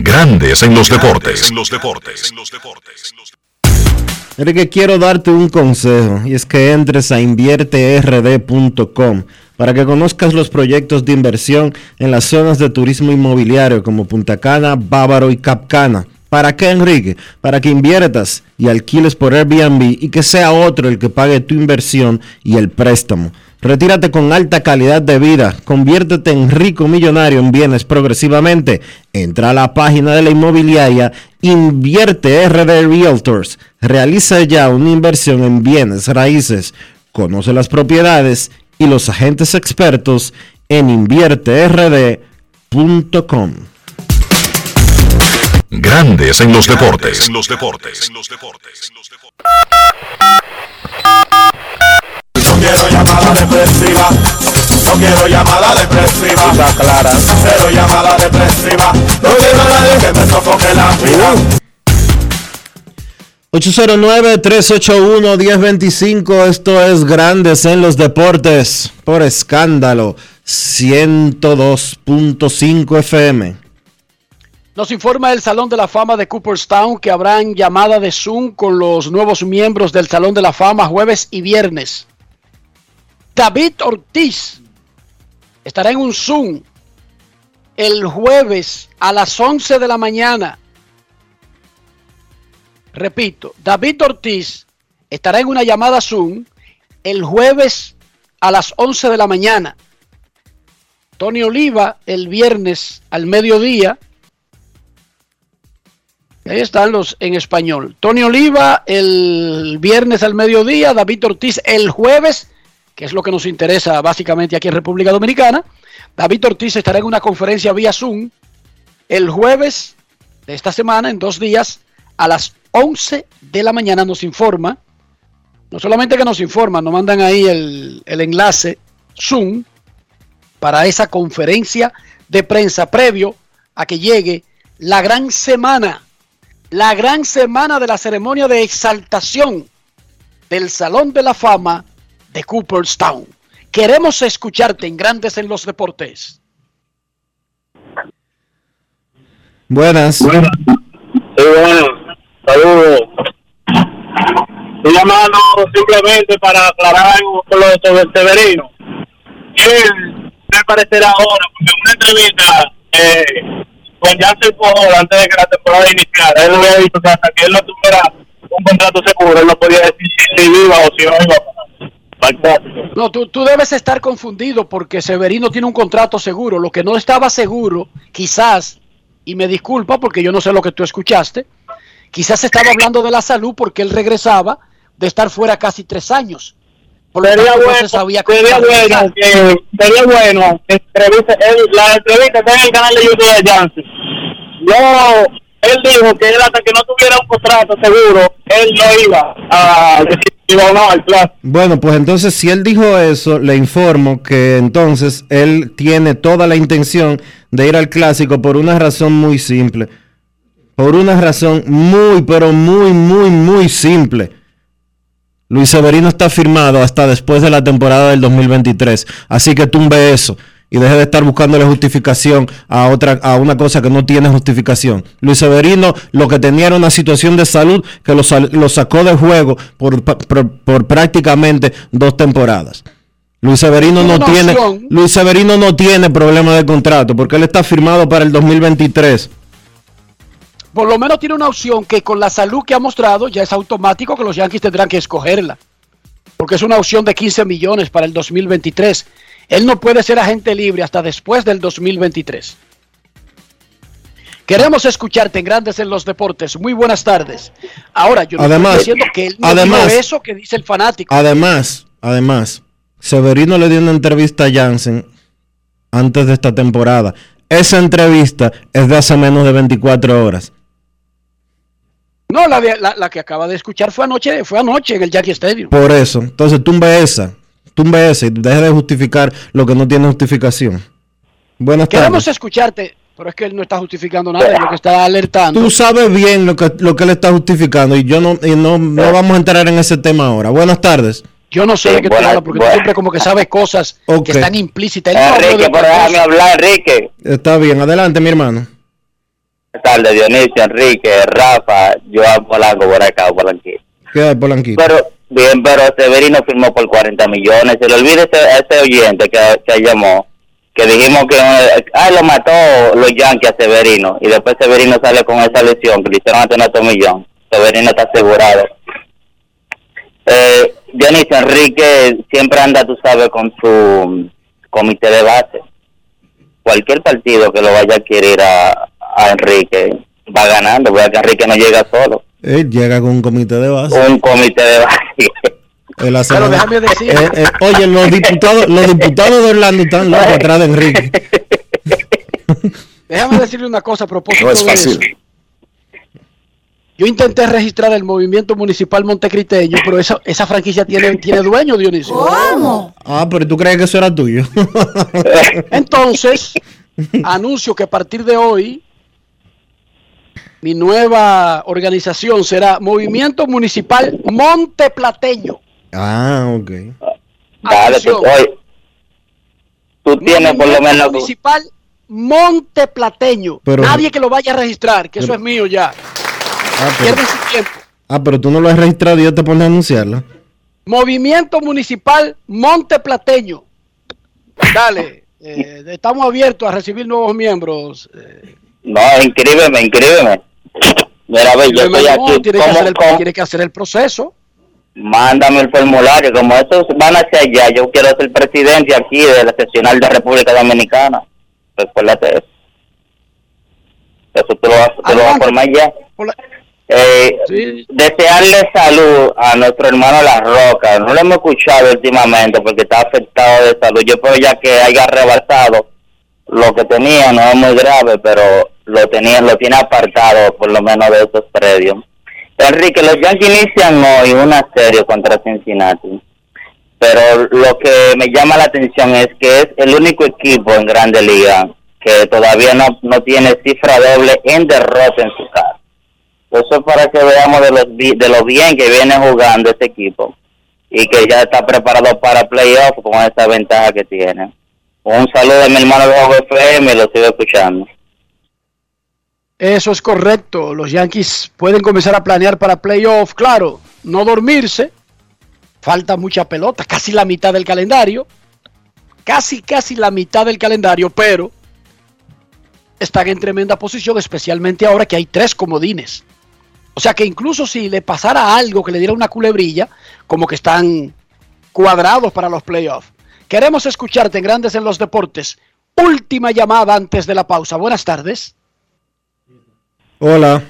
Grandes en los deportes. Enrique, quiero darte un consejo y es que entres a invierterd.com para que conozcas los proyectos de inversión en las zonas de turismo inmobiliario como Punta Cana, Bávaro y Capcana. ¿Para qué, Enrique? Para que inviertas y alquiles por Airbnb y que sea otro el que pague tu inversión y el préstamo. Retírate con alta calidad de vida, conviértete en rico millonario en bienes progresivamente. Entra a la página de la inmobiliaria Invierte RD Realtors. Realiza ya una inversión en bienes raíces. Conoce las propiedades y los agentes expertos en invierterd.com. Grandes en los deportes. No quiero llamada depresiva. No quiero llamada depresiva. Está clara. Cero llamada depresiva. No quiero a nadie que me sofoque la vida. 809-381-1025, esto es Grandes en los Deportes, por escándalo, 102.5 FM. Nos informa el Salón de la Fama de Cooperstown que habrán llamada de Zoom con los nuevos miembros del Salón de la Fama jueves y viernes. David Ortiz estará en un Zoom el jueves a las 11 de la mañana. Repito, David Ortiz estará en una llamada Zoom el jueves a las 11 de la mañana. Tony Oliva el viernes al mediodía. Ahí están los en español. Tony Oliva el viernes al mediodía, David Ortiz el jueves que es lo que nos interesa básicamente aquí en República Dominicana. David Ortiz estará en una conferencia vía Zoom el jueves de esta semana, en dos días, a las 11 de la mañana nos informa. No solamente que nos informa, nos mandan ahí el, el enlace Zoom para esa conferencia de prensa previo a que llegue la gran semana, la gran semana de la ceremonia de exaltación del Salón de la Fama de Cooperstown. Queremos escucharte en Grandes en los Deportes. Buenas. Sí, bueno, saludos. Estoy llamando simplemente para aclarar algo de Sever- Severino. Él, me parecerá ahora, porque en una entrevista eh, con Jansen Pujol antes de que la temporada iniciara, él había dicho que hasta que él no tuviera un contrato seguro, él no podía decir si, si iba o si no iba. Fantástico. No, tú, tú debes estar confundido porque Severino tiene un contrato seguro. Lo que no estaba seguro, quizás, y me disculpa porque yo no sé lo que tú escuchaste, quizás estaba hablando de la salud porque él regresaba de estar fuera casi tres años. Por lo Sería tanto, no bueno, se sabía sería bueno que sería bueno que entrevista, él, la entrevista está en el canal de YouTube de Jansen. No, él dijo que él hasta que no tuviera un contrato seguro, él no iba a decir Bueno, pues entonces si él dijo eso, le informo que entonces él tiene toda la intención de ir al clásico por una razón muy simple. Por una razón muy, pero muy, muy, muy simple. Luis Severino está firmado hasta después de la temporada del 2023. Así que tumbe eso y deje de estar buscándole justificación a otra a una cosa que no tiene justificación. Luis Severino lo que tenía era una situación de salud que lo, lo sacó de juego por, por- por prácticamente dos temporadas. Luis Severino no tiene. Luis Severino no tiene problema de contrato porque él está firmado para el 2023. Por lo menos tiene una opción que con la salud que ha mostrado ya es automático que los Yankees tendrán que escogerla. Porque es una opción de 15 millones para el 2023. Él no puede ser agente libre hasta después del 2023. Queremos escucharte en Grandes en los Deportes. Muy buenas tardes. Ahora, yo no Además- estoy diciendo que él no además- eso que dice el fanático. Además, además, Severino le dio una entrevista a Jansen antes de esta temporada. Esa entrevista es de hace menos de 24 horas. No, la, la, la que acaba de escuchar fue anoche, fue anoche en el Yankee Stadium. Por eso, entonces tumbe esa, tumbe esa y deje de justificar lo que no tiene justificación. Buenas Queremos tardes. escucharte, pero es que él no está justificando nada, es lo que está alertando. Tú sabes bien lo que, lo que él está justificando y yo no, y no, no vamos a entrar en ese tema ahora. Buenas tardes. Yo no sé de qué tú hablas, porque tú siempre como que sabes cosas Ok. que están implícitas. Enrique, pero déjame hablar, Enrique. Está bien, adelante mi hermano. Buenas tardes, Dionisio, Enrique, Rafa, Joan Polanco, por acá, por aquí. ¿Qué hay, Polanquito? Pero, bien, pero Severino firmó por 40 millones. Se le olvida ese, ese oyente que, que llamó, que dijimos que, ay, lo mató los Yankees a Severino. Y después Severino sale con esa lesión, que le hicieron un otro millón. Severino está asegurado. Eh, Dionisio, Enrique siempre anda, tú sabes, con su comité de base. Cualquier partido que lo vaya a adquirir a, a Enrique va ganando, porque Enrique no llega solo. Él llega con un comité de base. Un comité de base. Él hace Pero déjame decir- Eh, eh, oye, los diputados, los diputados de Orlando están locos atrás de Enrique. Déjame decirle una cosa a propósito No es de fácil. eso. Yo intenté registrar el movimiento municipal montecriteño, pero esa, esa franquicia tiene, tiene dueño, Dionisio. ¿Cómo? Ah, pero tú crees que eso era tuyo. Entonces, anuncio que a partir de hoy mi nueva organización será Movimiento Municipal Monteplateño. ah, ok. Dale, tú, Atención. oye, tú tienes por lo Movimiento menos... Municipal Monteplateño. Pero- Nadie que lo vaya a registrar, que eso es mío ya. Ah, pero, Pierden su tiempo. ah, pero tú no lo has registrado y yo te pones a anunciarlo. Movimiento Municipal Monteplateño. Dale, eh, estamos abiertos a recibir nuevos miembros. eh, No, inscríbeme, inscríbeme. Mira, ve, yo no, estoy aquí. tiene, que ¿Cómo- hacer el, cómo? tiene que hacer el proceso. Mándame el formulario. Como estos van hacia allá, yo quiero ser presidente aquí de la seccional de República Dominicana. Recuérdate eso. Eso tú lo vas, tú lo vas a formar ya. Eh, Desearle salud a nuestro hermano La Roca. No lo hemos escuchado últimamente porque está afectado de salud. Yo espero ya que haya rebasado lo que tenía, no es muy grave, pero lo tenía, lo tiene apartado por lo menos de esos predios. Enrique, los Yankees inician hoy una serie contra Cincinnati, pero lo que me llama la atención es que es el único equipo en Grande Liga que todavía no, no tiene cifra doble en derrota en su casa. Eso es para que veamos de, los, de lo bien que viene jugando este equipo y que ya está preparado para playoff con esa ventaja que tiene. Un saludo de mi hermano de Juego FM, lo sigo escuchando. Eso es correcto. Los Yankees pueden comenzar a planear para playoff. Claro, no dormirse. Falta mucha pelota, casi la mitad del calendario. Casi, casi la mitad del calendario, pero están en tremenda posición, especialmente ahora que hay tres comodines. O sea que incluso si le pasara algo que le diera una culebrilla, como que están cuadrados para los playoffs. Queremos escucharte en Grandes en los Deportes. Última llamada antes de la pausa. Buenas tardes. Hola,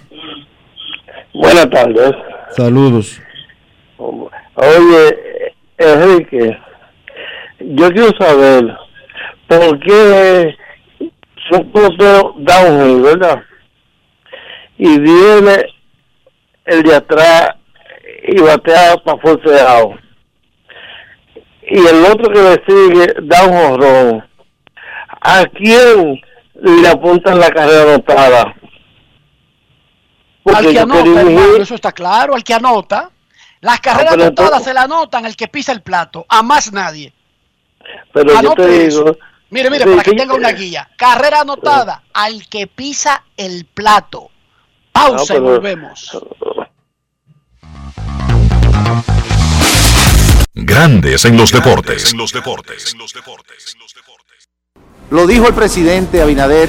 Buenas tardes. saludos. Oye, Enrique, yo quiero saber por qué un pelotero downhill, ¿verdad? Y viene el de atrás y batea para forceado. Y el otro que le sigue da un jorrón. ¿A quién le apuntan la carrera anotada? Al que yo anota, hermano, eso está claro, al que anota. Las carreras pero anotadas entonces- se la anotan al que pisa el plato, a más nadie. Pero yo Anote te eso. digo, Mire, mire, Sí, para que tenga una guía. Carrera anotada al que pisa el plato. Pausa No, y pero- volvemos. Grandes en los deportes. Lo dijo el presidente Abinader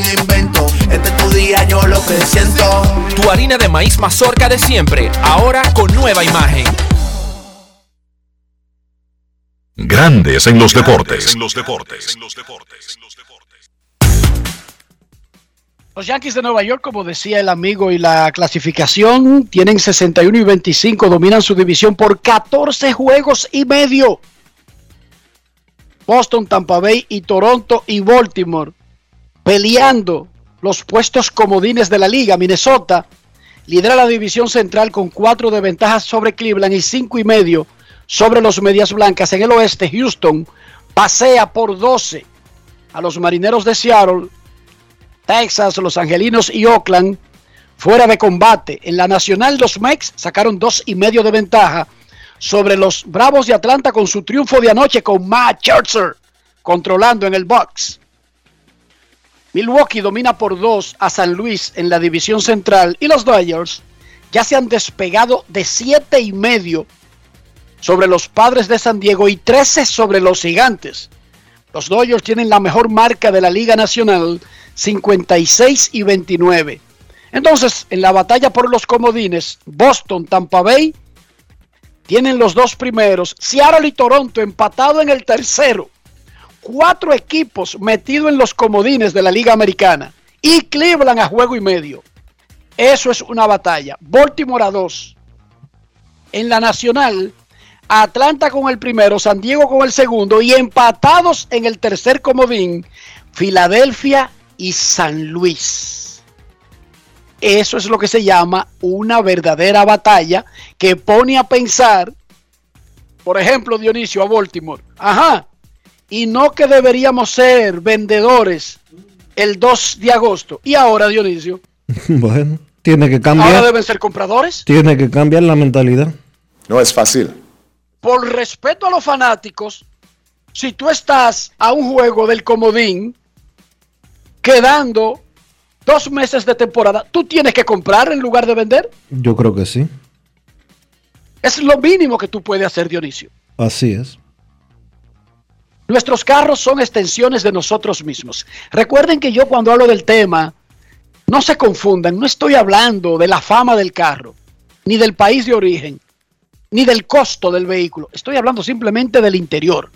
algún invento. Este es tu día, yo lo que siento. Tu harina de maíz mazorca de siempre, ahora con nueva imagen. Grandes en los deportes. Los Yankees de Nueva York, como decía el amigo, y la clasificación tienen 61 y 25, dominan su división por 14 juegos y medio. Boston, Tampa Bay y Toronto y Baltimore peleando los puestos comodines de la liga. Minnesota lidera la división central con cuatro de ventajas sobre Cleveland y cinco y medio sobre los Medias Blancas. En el oeste, Houston pasea por 12 a los Marineros de Seattle, Texas, Los Angelinos y Oakland fuera de combate. En la Nacional, los Mex sacaron dos y medio de ventaja sobre los Bravos de Atlanta con su triunfo de anoche con Matt Scherzer controlando en el box. Milwaukee domina por dos a San Luis en la división central y los Dodgers ya se han despegado de siete y medio sobre los padres de San Diego y 13 sobre los gigantes. Los Dodgers tienen la mejor marca de la Liga Nacional, 56 y 29. Entonces, en la batalla por los comodines, Boston, Tampa Bay tienen los dos primeros, Seattle y Toronto empatado en el tercero. Cuatro equipos metidos en los comodines de la Liga Americana y Cleveland a juego y medio. Eso es una batalla. Baltimore a dos. En la Nacional, Atlanta con el primero, San Diego con el segundo y empatados en el tercer comodín, Filadelfia y San Luis. Eso es lo que se llama una verdadera batalla que pone a pensar, por ejemplo, Dionisio a Baltimore. Ajá. Y no que deberíamos ser vendedores el 2 de agosto. Y ahora, Dionisio. bueno, tiene que cambiar. Ahora deben ser compradores. Tiene que cambiar la mentalidad. No es fácil. Por respeto a los fanáticos, si tú estás a un juego del comodín, quedando dos meses de temporada, tú tienes que comprar en lugar de vender. Yo creo que sí. Es lo mínimo que tú puedes hacer, Dionisio. Así es. Nuestros carros son extensiones de nosotros mismos. Recuerden que yo cuando hablo del tema, no se confundan, no estoy hablando de la fama del carro, ni del país de origen, ni del costo del vehículo. Estoy hablando simplemente del interior.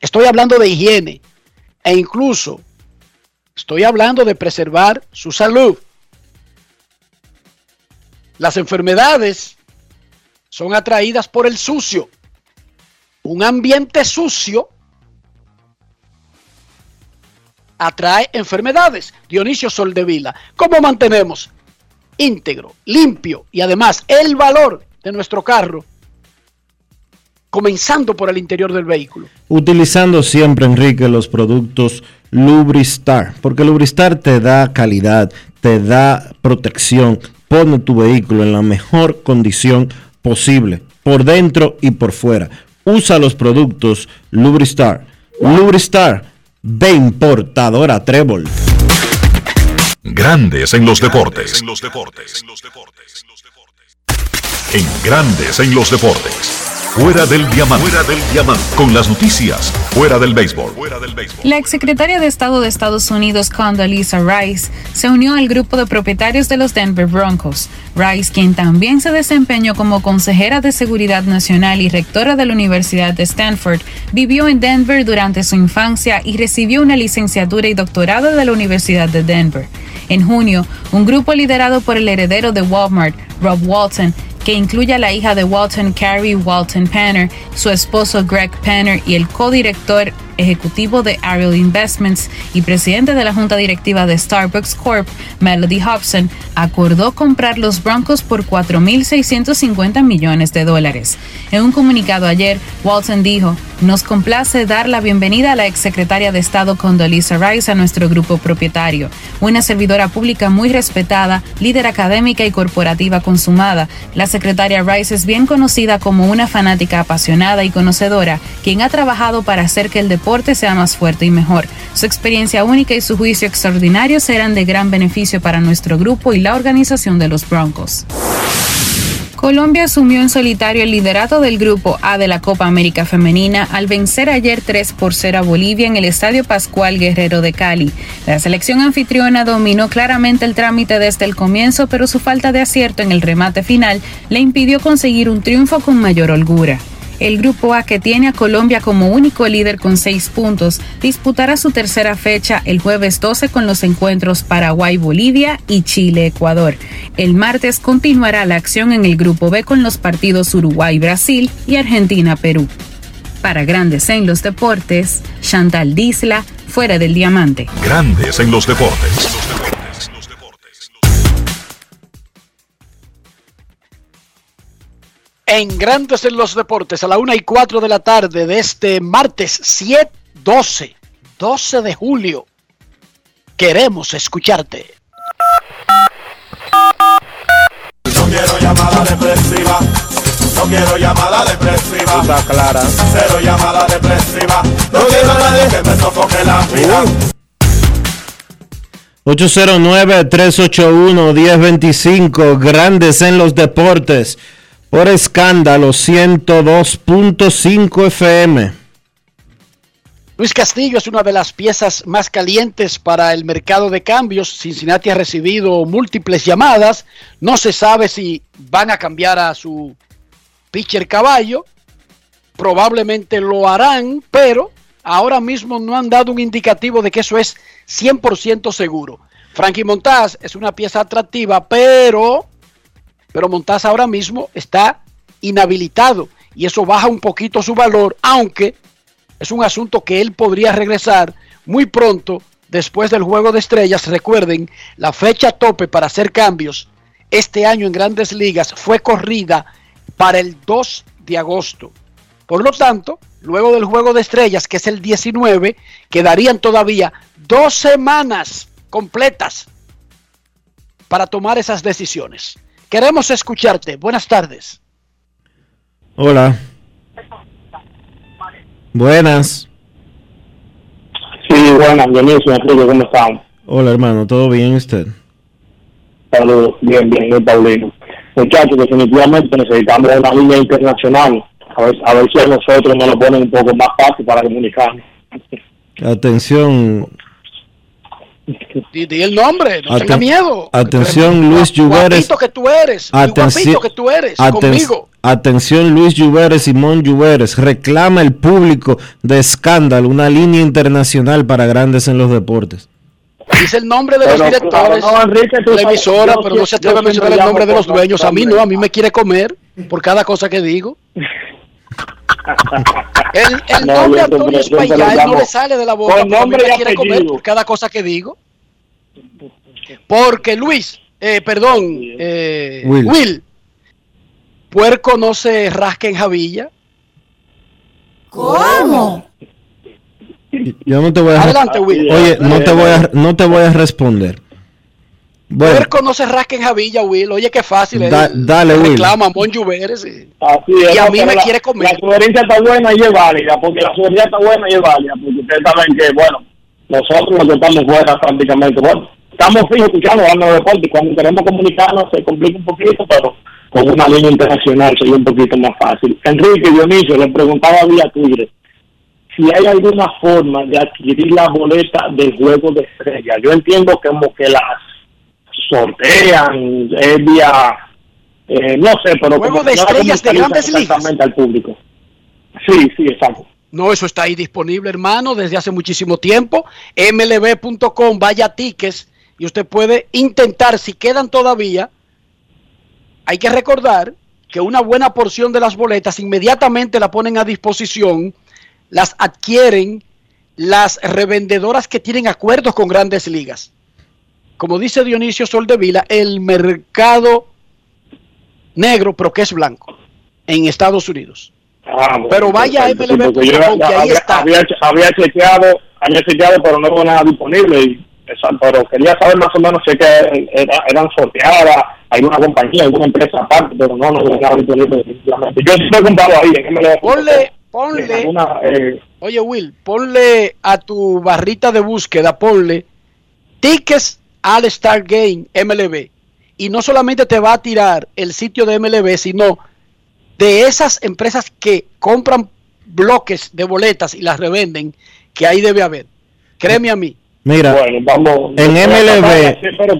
Estoy hablando de higiene e incluso estoy hablando de preservar su salud. Las enfermedades son atraídas por el sucio. Un ambiente sucio atrae enfermedades. Dionisio Soldevila, ¿cómo mantenemos íntegro, limpio y además el valor de nuestro carro? Comenzando por el interior del vehículo. Utilizando siempre, Enrique, los productos Lubristar, porque Lubristar te da calidad, te da protección, pone tu vehículo en la mejor condición posible, por dentro y por fuera. Usa los productos Lubristar. Lubristar de importadora Trébol. Grandes en los deportes. En Grandes en los deportes. Fuera del diamante. Fuera del diamante. Con las noticias. Fuera del béisbol. La exsecretaria de Estado de Estados Unidos, Condoleezza Rice, se unió al grupo de propietarios de los Denver Broncos. Rice, quien también se desempeñó como consejera de Seguridad Nacional y rectora de la Universidad de Stanford, vivió en Denver durante su infancia y recibió una licenciatura y doctorado de la Universidad de Denver. En junio, un grupo liderado por el heredero de Walmart, Rob Walton, que incluye a la hija de Walton, Carrie Walton Panner, su esposo Greg Panner y el codirector ejecutivo de Ariel Investments y presidente de la junta directiva de Starbucks Corp, Melody Hobson, acordó comprar los Broncos por 4.650 millones de dólares. En un comunicado ayer, Walton dijo, nos complace dar la bienvenida a la exsecretaria de Estado Condoleezza Rice a nuestro grupo propietario, una servidora pública muy respetada, líder académica y corporativa consumada. La secretaria Rice es bien conocida como una fanática apasionada y conocedora, quien ha trabajado para hacer que el deporte sea más fuerte y mejor. Su experiencia única y su juicio extraordinario serán de gran beneficio para nuestro grupo y la organización de los Broncos. Colombia asumió en solitario el liderato del grupo A de la Copa América Femenina al vencer ayer 3 por 0 a Bolivia en el Estadio Pascual Guerrero de Cali. La selección anfitriona dominó claramente el trámite desde el comienzo, pero su falta de acierto en el remate final le impidió conseguir un triunfo con mayor holgura. El grupo A, que tiene a Colombia como único líder con seis puntos, disputará su tercera fecha el jueves 12 con los encuentros Paraguay-Bolivia y Chile-Ecuador. El martes continuará la acción en el grupo B con los partidos Uruguay-Brasil y Argentina-Perú. Para Grandes en los Deportes, Chantal Disla, fuera del diamante. Grandes en los deportes. En Grandes en los Deportes a la 1 y 4 de la tarde de este martes 7, 12, 12 de julio. Queremos escucharte. No quiero llamada depresiva. No quiero llamada depresiva. Está clara. Cero llamada depresiva. No quiero a nadie que me sofoque la vida. 809-381-1025, grandes en los deportes, por escándalo 102.5 FM. Luis Castillo es una de las piezas más calientes para el mercado de cambios. Cincinnati ha recibido múltiples llamadas. No se sabe si van a cambiar a su pitcher caballo. Probablemente lo harán, pero ahora mismo no han dado un indicativo de que eso es 100% seguro. Frankie Montaz es una pieza atractiva, pero, pero Montaz ahora mismo está inhabilitado y eso baja un poquito su valor, aunque es un asunto que él podría regresar muy pronto después del juego de estrellas. Recuerden, la fecha tope para hacer cambios este año en grandes ligas fue corrida para el 2 de agosto. Por lo tanto, luego del juego de estrellas, que es el 19, quedarían todavía dos semanas completas para tomar esas decisiones. Queremos escucharte. Buenas tardes. Hola. Buenas. Sí, buenas, Dionisio, ¿cómo están? Hola hermano, ¿todo bien usted? Saludos, bien, bien, muy Paulino. Muchachos, definitivamente necesitamos una línea internacional. A ver, a ver si a nosotros nos lo ponen un poco más fácil para comunicarnos. Atención, Di, di el nombre, no Aten- tenga miedo. atención Luis Lluveres. Que tú eres, Atención- que tú eres, Aten- conmigo. Atención Luis Lluveres, Simón Lluveres, reclama el público de escándalo una línea internacional para grandes en los deportes. Dice el nombre de los directores no, Enrique, la sabes, emisora, yo pero no se atreve a mencionar me el nombre de los dueños. A mí no, a mí me quiere comer por cada cosa que digo. El, el No, nombre Antonio él no le sale de la boca, mí nombre me quiere comer por cada cosa que digo. Porque Luis, eh, perdón, eh, Will. Will. Puerco no se rasca en Javilla. ¿Cómo? Yo no te voy a Adelante, Will. Oye, no te voy a no te voy a responder. Bueno, Puerco no se rasca en Javilla, Will. Oye, qué fácil. Da- él dale, Will. Reclama a Mon y- Así es, Y a mí me la- quiere comer. La sugerencia está buena y es válida, porque la sugerencia está buena y es válida, porque ustedes saben que, bueno, nosotros los que estamos fuera prácticamente, bueno, estamos fijos escuchando dando deporte y cuando queremos comunicarnos se complica un poquito, pero con una línea internacional sería un poquito más fácil. Enrique Dionisio le preguntaba vía Twitter si hay alguna forma de adquirir las boletas del juego de estrella. Yo entiendo que como que las sortean, es vía, eh, no sé, pero Juego como de estrellas de grandes ligas. al público. Sí, sí, exacto. No, eso está ahí disponible, hermano, desde hace muchísimo tiempo. mlb.com, vaya tickets y usted puede intentar, si quedan todavía, hay que recordar que una buena porción de las boletas inmediatamente la ponen a disposición, las adquieren las revendedoras que tienen acuerdos con grandes ligas. Como dice Dionisio Soldevila, el mercado negro, pero que es blanco, en Estados Unidos. Ah, bueno, Pero vaya a porque yo que ahí había, está. Había, había chequeado, había chequeado, pero no hubo nada disponible. Y, pero quería saber más o menos si es que era- eran sorteadas, alguna compañía, alguna empresa aparte, pero no, no hubo nada disponible. Yo siempre he comprado ahí en MLB. Ponle, ponle, Una, eh, oye Will, ponle a tu barrita de búsqueda, ponle tickets al Star Game MLB. Y no solamente te va a tirar el sitio de MLB, sino de esas empresas que compran bloques de boletas y las revenden, que ahí debe haber. Créeme a mí. mira, bueno, vamos. en MLB, pero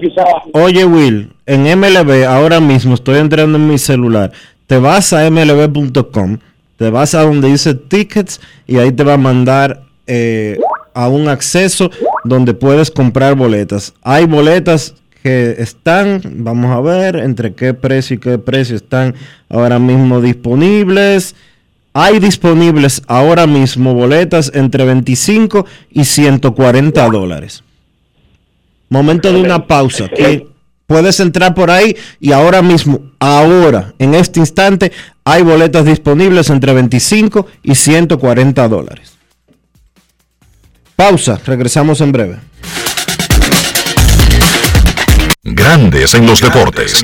oye Will, en MLB ahora mismo estoy entrando en mi celular. Te vas a mlb.com, te vas a donde dice tickets y ahí te va a mandar eh, a un acceso donde puedes comprar boletas. Hay boletas que están, vamos a ver entre qué precio y qué precio están ahora mismo disponibles. Hay disponibles ahora mismo boletas entre 25 y 140 dólares. Momento de una pausa. Puedes entrar por ahí y ahora mismo, ahora, en este instante, hay boletas disponibles entre 25 y 140 dólares. Pausa, regresamos en breve. Grandes en los deportes.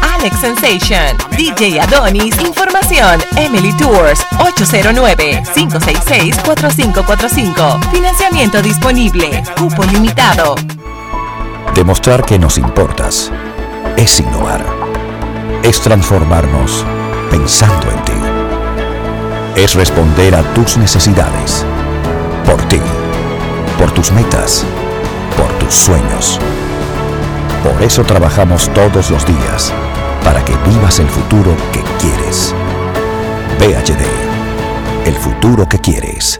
Alex Sensation, DJ Adonis, Información, Emily Tours, 809-566-4545. Financiamiento disponible, cupo limitado. Demostrar que nos importas es innovar. Es transformarnos pensando en ti. Es responder a tus necesidades. Por ti. Por tus metas. Por tus sueños. Por eso trabajamos todos los días. Para que vivas el futuro que quieres. VHD. El futuro que quieres.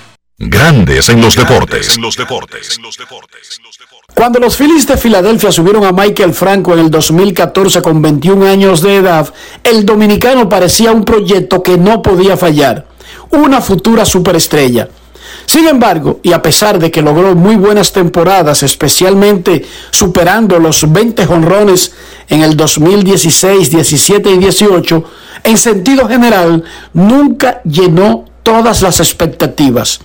Grandes en los deportes. Cuando los Phillies de Filadelfia subieron a Michael Franco en el 2014 con 21 años de edad, el dominicano parecía un proyecto que no podía fallar, una futura superestrella. Sin embargo, y a pesar de que logró muy buenas temporadas, especialmente superando los 20 jonrones en el 2016, 17 y 18, en sentido general nunca llenó todas las expectativas.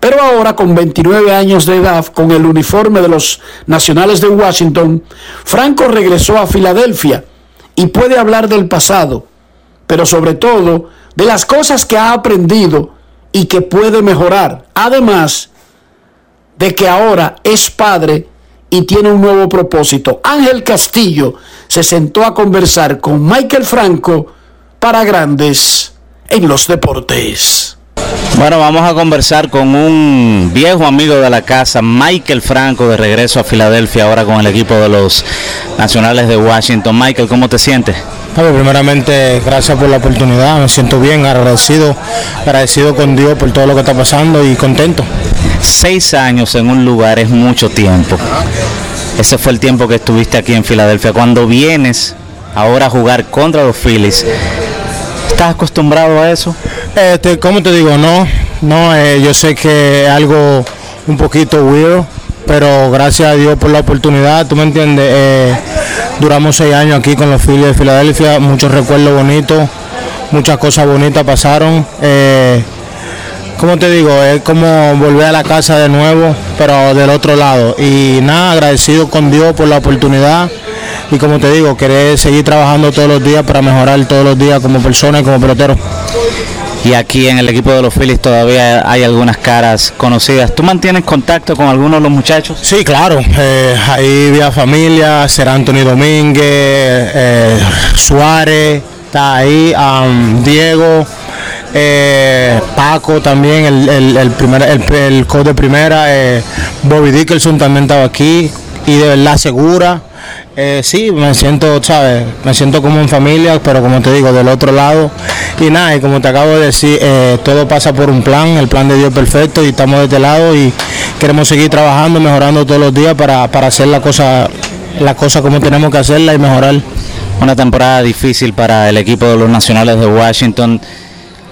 Pero ahora, con 29 años de edad, con el uniforme de los Nacionales de Washington, Franco regresó a Filadelfia y puede hablar del pasado, pero sobre todo de las cosas que ha aprendido y que puede mejorar. Además de que ahora es padre y tiene un nuevo propósito. Ángel Castillo se sentó a conversar con Michael Franco para grandes en los deportes. Bueno, vamos a conversar con un viejo amigo de la casa, Michael Franco, de regreso a Filadelfia, ahora con el equipo de los Nacionales de Washington. Michael, ¿cómo te sientes? Bueno, primeramente, gracias por la oportunidad, me siento bien, agradecido, agradecido con Dios por todo lo que está pasando y contento. Seis años en un lugar es mucho tiempo. Ese fue el tiempo que estuviste aquí en Filadelfia. Cuando vienes ahora a jugar contra los Phillies, ¿estás acostumbrado a eso? Este, ¿Cómo te digo? No, no, eh, yo sé que algo un poquito weird, pero gracias a Dios por la oportunidad, tú me entiendes. Eh, duramos seis años aquí con los Phillies de Filadelfia, muchos recuerdos bonitos, muchas cosas bonitas pasaron. Eh, como te digo, es como volver a la casa de nuevo, pero del otro lado. Y nada, agradecido con Dios por la oportunidad. Y como te digo, querer seguir trabajando todos los días para mejorar todos los días como persona y como pelotero. y aquí en el equipo de los Phillies todavía hay algunas caras conocidas. ¿Tú mantienes contacto con algunos de los muchachos? Sí, claro. Eh, ahí vía familia, será Anthony Domínguez, eh, Suárez, está ahí, um, Diego, eh, Paco también, el, el, el, primer, el, el de primera, eh, Bobby Dickerson también estaba aquí y de verdad segura. Eh, sí, me siento, ¿sabes? Me siento como en familia, pero como te digo, del otro lado. Y nada, y como te acabo de decir, eh, todo pasa por un plan, el plan de Dios perfecto y estamos de este lado y queremos seguir trabajando, mejorando todos los días para, para hacer la cosa, la cosa como tenemos que hacerla y mejorar. Una temporada difícil para el equipo de los Nacionales de Washington.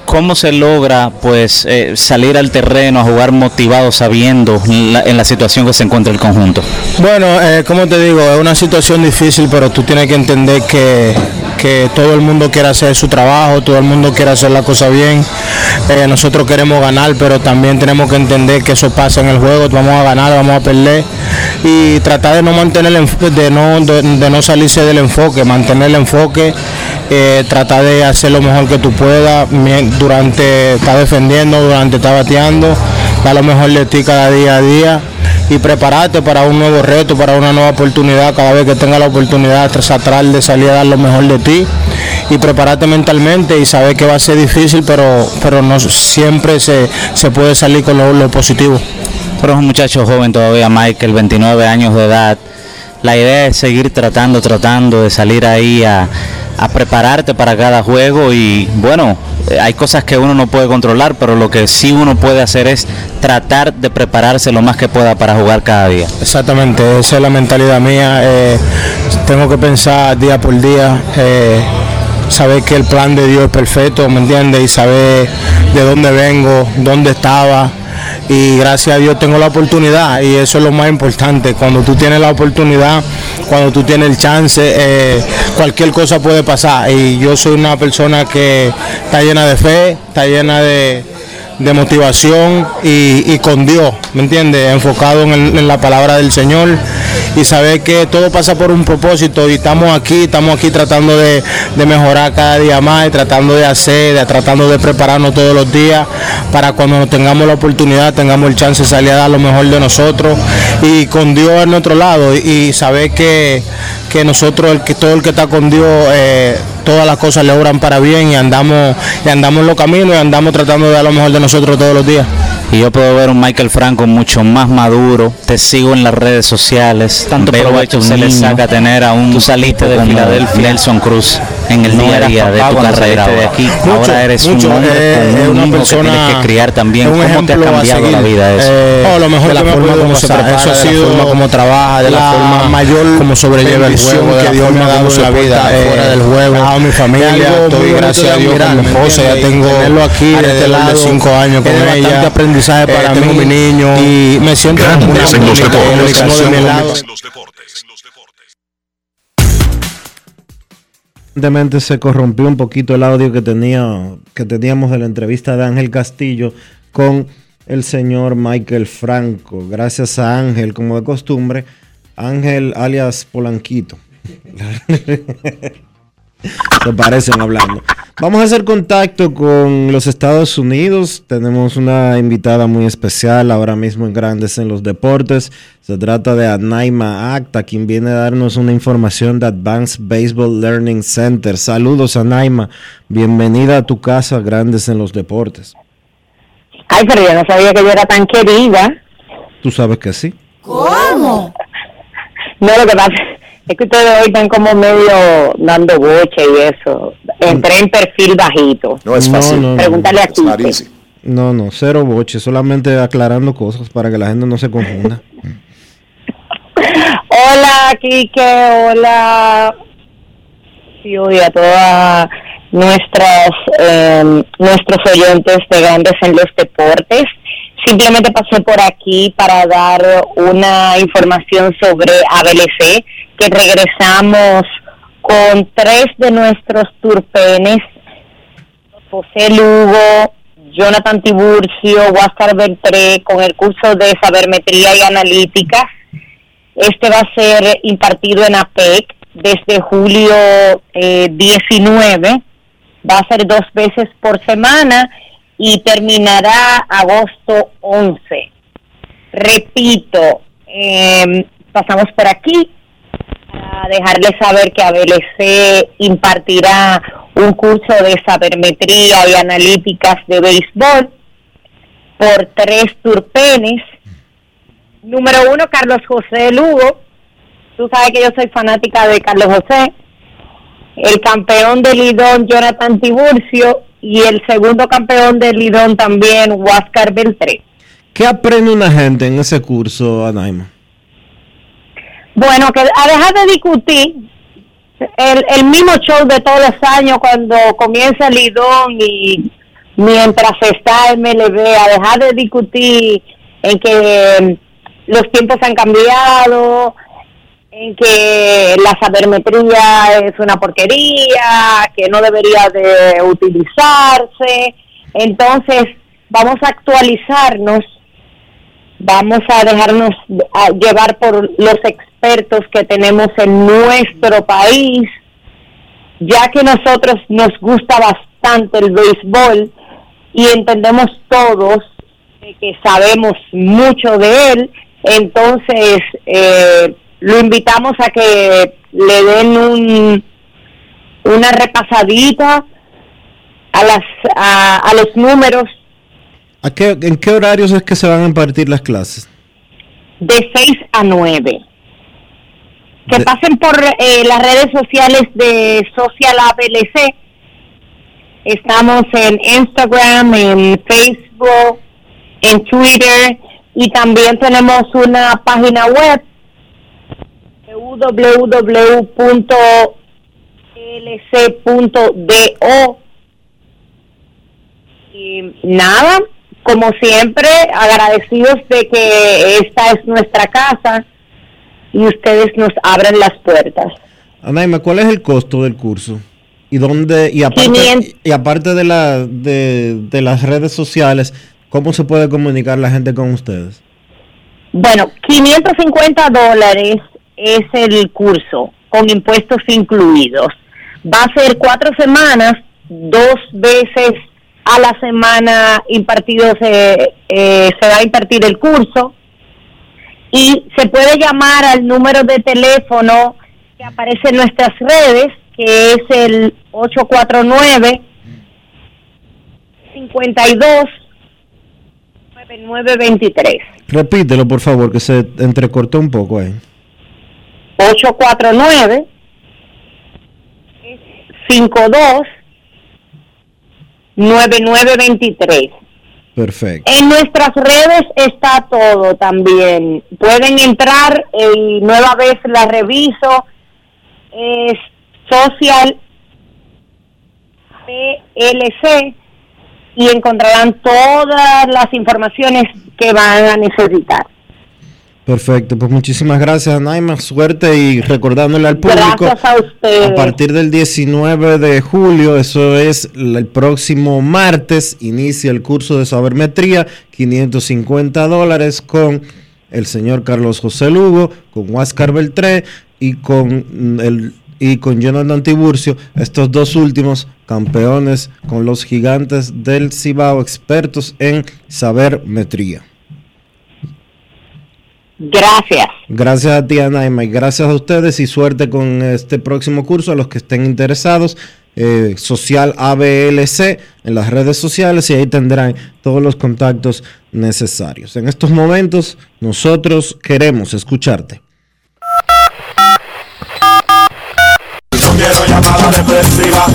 ¿Cómo se logra pues eh, salir al terreno a jugar motivado sabiendo en la situación que se encuentra el conjunto? Bueno, eh, como te digo, es una situación difícil, pero tú tienes que entender que, que todo el mundo quiere hacer su trabajo, todo el mundo quiere hacer la cosa bien. Eh, nosotros queremos ganar, pero también tenemos que entender que eso pasa en el juego. Vamos a ganar, vamos a perder y tratar de no mantener el de no de, no salirse del enfoque, mantener el enfoque, eh, tratar de hacer lo mejor que tú puedas durante está defendiendo, durante está bateando, dar lo mejor de ti cada día a día y prepararte para un nuevo reto, para una nueva oportunidad, cada vez que tenga la oportunidad tratar de salir a dar lo mejor de ti y prepararte mentalmente y saber que va a ser difícil, pero, pero no siempre se, se puede salir con lo, positivo. Pero es un muchacho joven todavía, Michael, 29 años de edad. La idea es seguir tratando, tratando de salir ahí a, a prepararte para cada juego y bueno, hay cosas que uno no puede controlar, pero lo que sí uno puede hacer es tratar de prepararse lo más que pueda para jugar cada día. Exactamente, esa es la mentalidad mía. eh, tengo que pensar día por día, eh, saber que el plan de Dios es perfecto, ¿me entiendes? Y saber de dónde vengo, dónde estaba. Y gracias a Dios tengo la oportunidad y eso es lo más importante. Cuando tú tienes la oportunidad, cuando tú tienes el chance, eh, cualquier cosa puede pasar. Y yo soy una persona que está llena de fe, está llena de, de motivación y, con Dios, ¿me entiendes? Enfocado en, en la palabra del Señor y saber que todo pasa por un propósito y estamos aquí, estamos aquí tratando de, de mejorar cada día más y tratando de hacer, tratando de prepararnos todos los días para cuando tengamos la oportunidad, tengamos el chance de salir a dar lo mejor de nosotros y con Dios a nuestro lado y, y saber que, que nosotros, el que todo el que está con Dios, eh, todas las cosas le obran para bien y andamos, y andamos en los caminos y andamos tratando de dar lo mejor de nosotros todos los días. Y yo puedo ver un Michael Franco mucho más maduro. Te sigo en las redes sociales. Tanto provecho se le saca tener a un Tú saliste de Filadelfia, Nelson Cruz, en el No día a día de tu carrera. saliste de ahora. aquí. ahora Mucho, eres mucho, un hombre eh, con un una hijo que persona- tienes que criar también. un ¿Cómo te ha cambiado seguir. la vida eso? Eh, Oh, lo mejor de la que forma como se prepara, Eso ha de la sido forma como trabaja, de la, la forma mayor como sobrelleva el juego, de que la Dios forma me ha dado en la vida, eh, fuera del juego. a mi familia, muy estoy, gracias a Dios, con mi ¿me esposa, ya tengo tenerlo aquí de los cinco años con ella. bastante aprendizaje Eh, para tengo mí. mi niño Y me siento una en los comunidad, deportes. Recientemente se corrompió un poquito el audio que tenía que teníamos de la entrevista de Ángel Castillo con el señor Michael Franco. Gracias a Ángel, como de costumbre, Ángel alias Polanquito. Se parecen hablando. Vamos a hacer contacto con los Estados Unidos. Tenemos una invitada muy especial ahora mismo en Grandes en los Deportes. Se trata de Anaima Acta, quien viene a darnos una información de Advanced Baseball Learning Center. Saludos, Anaima. Bienvenida a tu casa, Grandes en los Deportes. Ay, pero yo no sabía que yo era tan querida. Tú sabes que sí. ¿Cómo? No, lo que pasa es que ustedes hoy están como medio dando boche y eso. Entré en perfil bajito. No es fácil. No, no, no. Pregúntale a not Quique. easy. No, no, cero boche, solamente aclarando cosas para que la gente no se confunda. Hola, Quique. Hola. Sí, y a todas nuestras eh, nuestros oyentes de Grandes en los Deportes. Simplemente pasé por aquí para dar una información sobre ABLC, que regresamos con tres de nuestros turpenes, José Lugo, Jonathan Tiburcio, Huáscar Beltré, con el curso de sabermetría y analítica. Este va a ser impartido en APEC desde julio eh, 19 va a ser dos veces por semana y terminará agosto 11. Repito, eh, pasamos por aquí para dejarles saber que ABLC impartirá un curso de sabermetría y analíticas de béisbol por tres turpenes. Número uno, Carlos José Lugo. Tú sabes que yo soy fanática de Carlos José. El campeón del Lidón, Jonathan Tiburcio. Y el segundo campeón del Lidón también, Huáscar Beltré. ¿Qué aprende una gente en ese curso, Anaima? Bueno, que a dejar de discutir el, el mismo show de todos los años cuando comienza el Lidón y mientras está el MLB, a dejar de discutir en que los tiempos han cambiado, en que la sabermetría es una porquería, que no debería de utilizarse. Entonces, vamos a actualizarnos, vamos a dejarnos llevar por los expertos que tenemos en nuestro país, ya que nosotros nos gusta bastante el béisbol y entendemos todos que sabemos mucho de él, entonces eh, lo invitamos a que le den un, una repasadita a las a los números ¿A qué, ¿En qué horarios es que se van a impartir las clases? de 6 a 9. Que pasen por eh, las redes sociales de Social ABLC. Estamos en Instagram, en Facebook, en Twitter y también tenemos una página web www.lc.do y nada, como siempre, agradecidos de que esta es nuestra casa y ustedes nos abren las puertas. Anaima, ¿cuál es el costo del curso? ¿Y dónde y aparte, 500. y aparte de, la, de, de las redes sociales, cómo se puede comunicar la gente con ustedes? Bueno, 550 dólares es el curso, con impuestos incluidos. Va a ser cuatro semanas, dos veces a la semana impartido se, eh, se va a impartir el curso y se puede llamar al número de teléfono que aparece en nuestras redes, que es el 849 52 9923. Repítelo, por favor, que se entrecortó un poco ahí. 849 52 9923. Perfecto. En nuestras redes está todo también. Pueden entrar y nueva vez la reviso. Es social PLC y encontrarán todas las informaciones que van a necesitar. Perfecto, pues muchísimas gracias, Naima. Suerte y recordándole al público. Gracias a ustedes. A partir del 19 de julio, eso es el próximo martes, inicia el curso de sabermetría, 550 dólares con el señor Carlos José Lugo, con Huáscar Beltré y con el y con Jonathan Tiburcio, estos dos últimos campeones con los gigantes del Cibao, expertos en sabermetría. Gracias. Gracias a ti, Anaima, y gracias a ustedes y suerte con este próximo curso a los que estén interesados. eh, social ABLC en las redes sociales y ahí tendrán todos los contactos necesarios. En estos momentos nosotros queremos escucharte. No quiero llamada depresiva.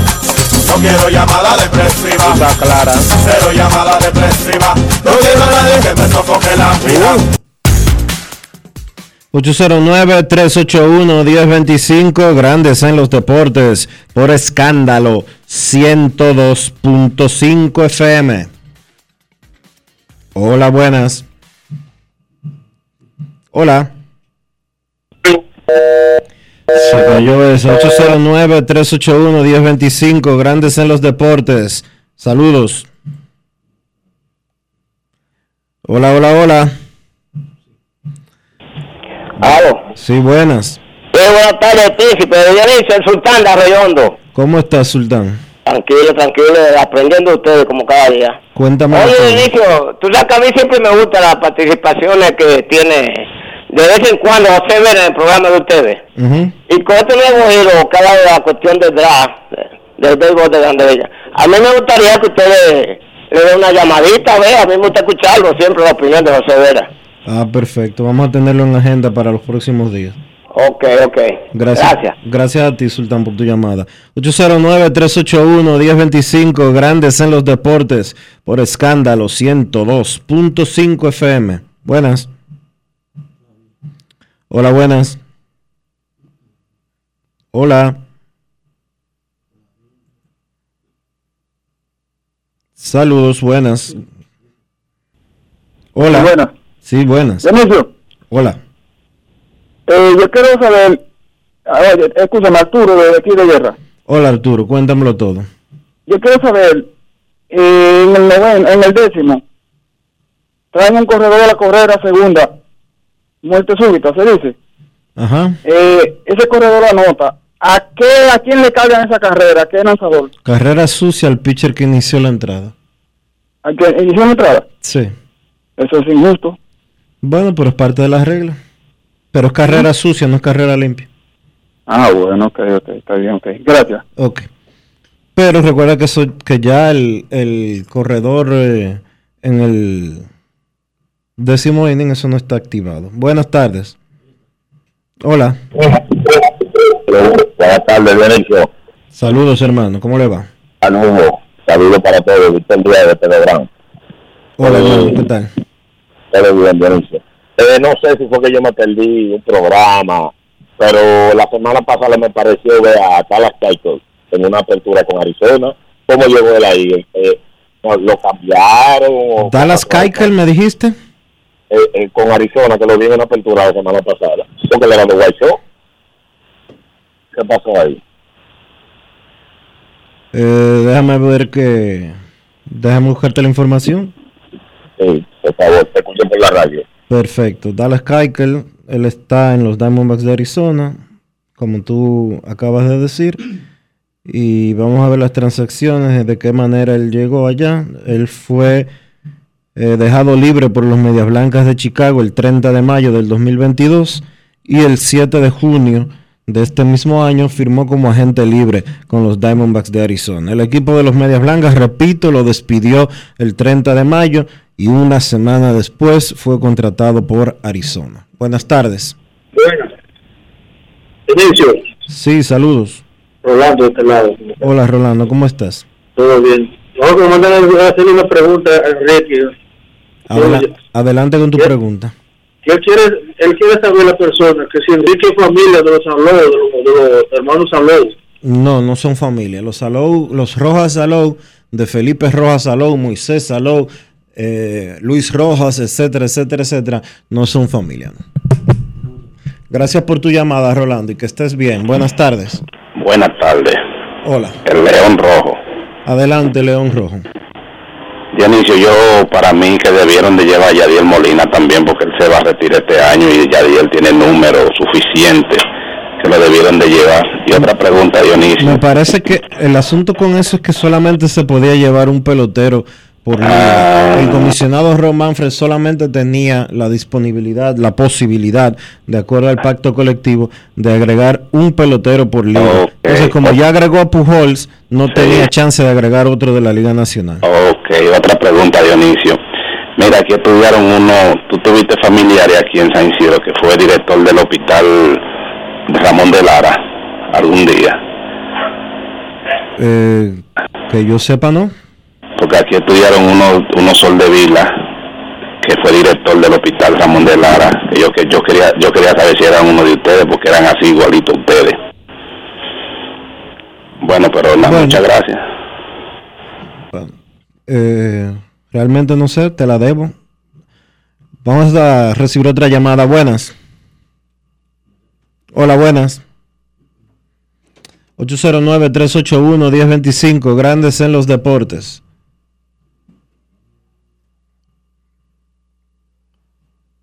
No quiero llamada depresiva. Está clara. Cero llamada depresiva. No quiero a nadie que me sofoque la vida. 809-381-1025, grandes en los deportes, por escándalo, 102.5 FM. Hola, buenas. Hola. Se cayó eso. 809-381-1025, grandes en los deportes. Saludos. Hola, hola, hola. Sí, buenas. Sí, buenas tardes, Príncipe. Dionisio, el sultán de Arroyondo. ¿Cómo estás, Sultán? Tranquilo, tranquilo, aprendiendo ustedes como cada día. Cuéntame. Oye. Dionisio, tú sabes que a mí siempre me gustan las participaciones que tiene de vez en cuando José Vera en el programa de ustedes. Ujú. Y con este nuevo giro que habla de la cuestión del draft, del béisbol de Grande Liga, a mí me gustaría que ustedes le den una llamadita, ve, a mí me gusta escucharlo siempre la opinión de José Vera. Ah, perfecto. Vamos a tenerlo en agenda para los próximos días. Ok, ok. Gracias. Gracias. Gracias a ti, Sultán, por tu llamada. 809-381-1025, Grandes en los Deportes, por escándalo 102.5 FM. Buenas. Hola, buenas. Hola. Saludos, buenas. Hola. Sí, buenas. Sí, buenas. Dionisio, Hola. eh, yo quiero saber, a ver, escúchame, Arturo, de aquí de Guerra. Hola, Arturo, cuéntamelo todo. Yo quiero saber, eh, en el en el décimo, traen un corredor de la carrera segunda, muerte súbita, se dice. Ajá. Eh, ese corredor anota, ¿a qué, a quién le cargan esa carrera? ¿A qué lanzador? Carrera sucia al pitcher que inició la entrada. ¿A qué inició la entrada? Sí. Eso es injusto. Bueno, pero es parte de las reglas. Pero es carrera sucia, no es carrera limpia. Ah, bueno, ok, ok, está bien, ok. Gracias. Ok. Pero recuerda que, eso, que ya el, el corredor eh, en el décimo inning, eso no está activado. Buenas tardes. Hola. Buenas tardes, Dionisio. Saludos, hermano. ¿Cómo le va? Saludos. Saludos para todos. Víctor Díaz de Telegram. Hola, Eh, hermano. ¿Qué tal? Bien, Dionisio. Eh, no sé si fue que yo me perdí un programa, pero la semana pasada me pareció ver a Talas Keuchel en una apertura con Arizona. ¿Cómo llegó él ahí? Eh, ¿Lo cambiaron? Dallas Keuchel, me dijiste. eh, eh, con Arizona, que lo vi en una apertura la semana pasada? Porque le era de White Sox. ¿Qué pasó ahí? Eh, déjame ver que... Déjame buscarte la información. Sí, por favor, te escucho por la radio. Perfecto. Dallas Keuchel, él está en los Diamondbacks de Arizona, como tú acabas de decir. Y vamos a ver las transacciones, de qué manera él llegó allá. Él fue eh, dejado libre por los Medias Blancas de Chicago el 30 de mayo del 2022 y el 7 de junio de este mismo año firmó como agente libre con los Diamondbacks de Arizona. El equipo de los Medias Blancas, repito, lo despidió el 30 de mayo y una semana después fue contratado por Arizona. Buenas tardes. Bueno. Inicio, Sí, saludos. Rolando de este lado. Hola Rolando, ¿cómo estás? Todo bien. Vamos a hacerle una pregunta a Enrique. Adela- adelante con tu ¿Qué? pregunta. Que él quiere, él quiere saber la persona que si Enrique es familia de los Salou, de los, de los hermanos Salou. No, no son familia. Los Salou, los Rojas Salou, de Felipe Rojas Salou, Moisés Salou, eh, Luis Rojas, etcétera, etcétera, etcétera, no son familia. Gracias por tu llamada, Rolando, y que estés bien. Buenas tardes. Buenas tardes. Hola. El León Rojo. Adelante, León Rojo. Dionisio, yo para mí que debieron de llevar a Yadiel Molina también porque él se va a retirar este año y Yadiel tiene número suficiente que lo debieron de llevar. Y otra pregunta, Dionisio. Me parece que el asunto con eso es que solamente se podía llevar un pelotero por liga. El comisionado Ron Manfred solamente tenía la disponibilidad, la posibilidad, de acuerdo al pacto colectivo, de agregar un pelotero por liga. Entonces, como ya agregó a Pujols, no tenía chance de agregar otro de la Liga Nacional. Ok, otra pregunta, Dionisio. Mira, aquí estudiaron uno, tú tuviste familiares aquí en San Isidro que fue director del hospital Ramón de Lara algún día. Eh, que yo sepa, ¿no? Porque aquí estudiaron uno, uno Sol de Vila que fue director del hospital Ramón de Lara. Que yo, que yo, quería, yo quería saber si eran uno de ustedes porque eran así igualitos ustedes. Bueno, pero nada, Bueno. muchas gracias. Eh, realmente no sé, te la debo. Vamos a recibir otra llamada. Buenas. Hola, buenas. 809-381-1025, Grandes en los Deportes.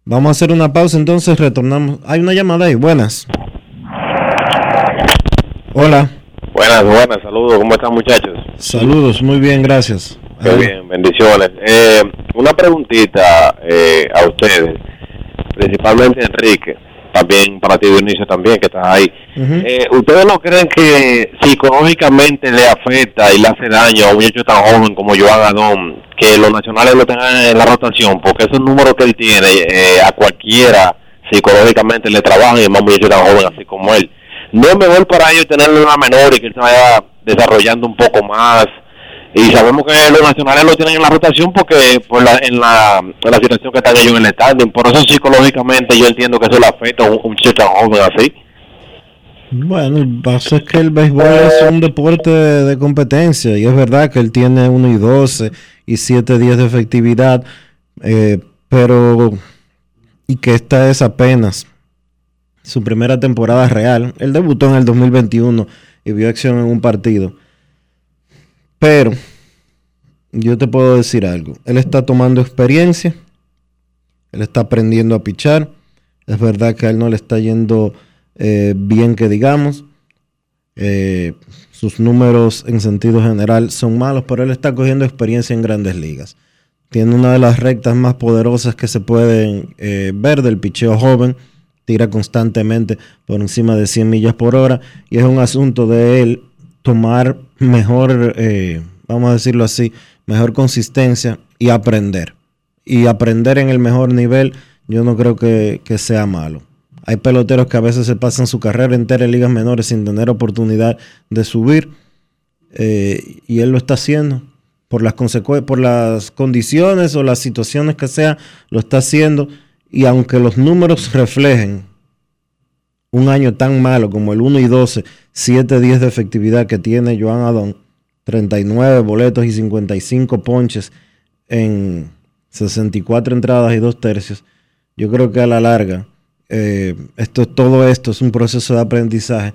Vamos a hacer una pausa, entonces retornamos. Hay una llamada ahí, buenas. Hola, Buenas, buenas, saludos, ¿cómo están muchachos? Saludos, muy bien, gracias. Qué bien, bendiciones. Eh, una preguntita eh, a ustedes, principalmente Enrique, también para ti Dionisio también, que estás ahí. Eh, ¿Ustedes no creen que psicológicamente le afecta y le hace daño a un muchacho tan joven como Joan Adón que los nacionales lo tengan en la rotación? Porque esos números que él tiene eh, a cualquiera psicológicamente le trabajan y más muchacho tan joven así como él. ¿No es mejor para ellos tenerlo una menor y que él se vaya desarrollando un poco más? Y sabemos que los nacionales lo tienen en la rotación porque por la, en, la, en la situación que están ellos en el standing. Por eso psicológicamente yo entiendo que eso le afecta a un, un chico tan joven así. Bueno, el caso es que el béisbol es un deporte de, de competencia y es verdad que él tiene 1 y 12 y 7 días de efectividad, eh, pero y que esta es apenas su primera temporada real. Él debutó en el 2021 y vio acción en un partido. Pero yo te puedo decir algo. Él está tomando experiencia. Él está aprendiendo a pichar. Es verdad que a él no le está yendo eh, bien que digamos. Eh, sus números en sentido general son malos, pero él está cogiendo experiencia en grandes ligas. Tiene una de las rectas más poderosas que se pueden eh, ver del picheo joven. Tira constantemente por encima de 100 millas por hora. Y es un asunto de él tomar mejor, eh, vamos a decirlo así, mejor consistencia y aprender. Y aprender en el mejor nivel, yo no creo que, que sea malo. Hay peloteros que a veces se pasan su carrera entera en ligas menores sin tener oportunidad de subir. eh, y él lo está haciendo. Por las, por las condiciones o las situaciones que sea, lo está haciendo. Y aunque los números reflejen un año tan malo como el 1 y 12, 7 días de efectividad que tiene Joan Adón, 39 boletos y 55 ponches en 64 entradas y 2 tercios, yo creo que a la larga, eh, esto, todo esto es un proceso de aprendizaje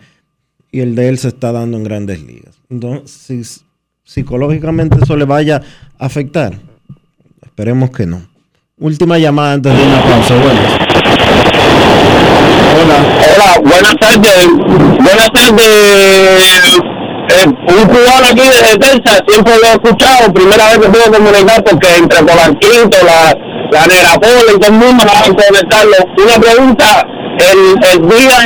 y el de él se está dando en grandes ligas. Entonces, si psicológicamente eso le vaya a afectar, esperemos que no. Última llamada antes de una pausa. Buenas. Hola. Hola, buenas tardes. Buenas tardes. Eh, un cubano aquí de Texas, siempre lo he escuchado, primera vez que puedo comunicar porque entre Polanquito, la, la Nera Pola y todo el mundo no van a conectarlo. Una pregunta, el, el día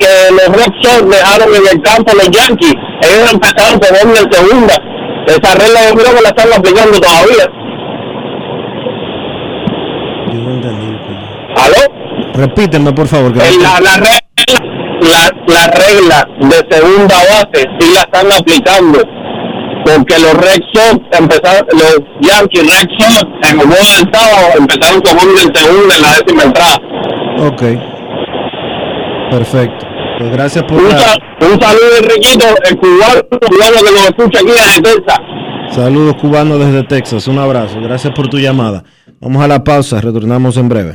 que los Red Sox dejaron en el campo los Yankees, ellos empezaron con en segunda. Esa regla yo creo que la están aplicando todavía. ¿Aló? Repíteme, por favor. que Eh, la, la, regla, la, la regla de segunda base sí la están aplicando porque los Red Sox empezaron, los Yankees Red Sox en el juego del sábado empezaron con uno en segunda en la décima entrada. Ok. Perfecto. Pues gracias por Un, la- un saludo Enriquito, el cubano, cubano que nos escucha aquí desde Texas. Saludos cubanos desde Texas. Un abrazo. Gracias por tu llamada. Vamos a la pausa. Retornamos en breve.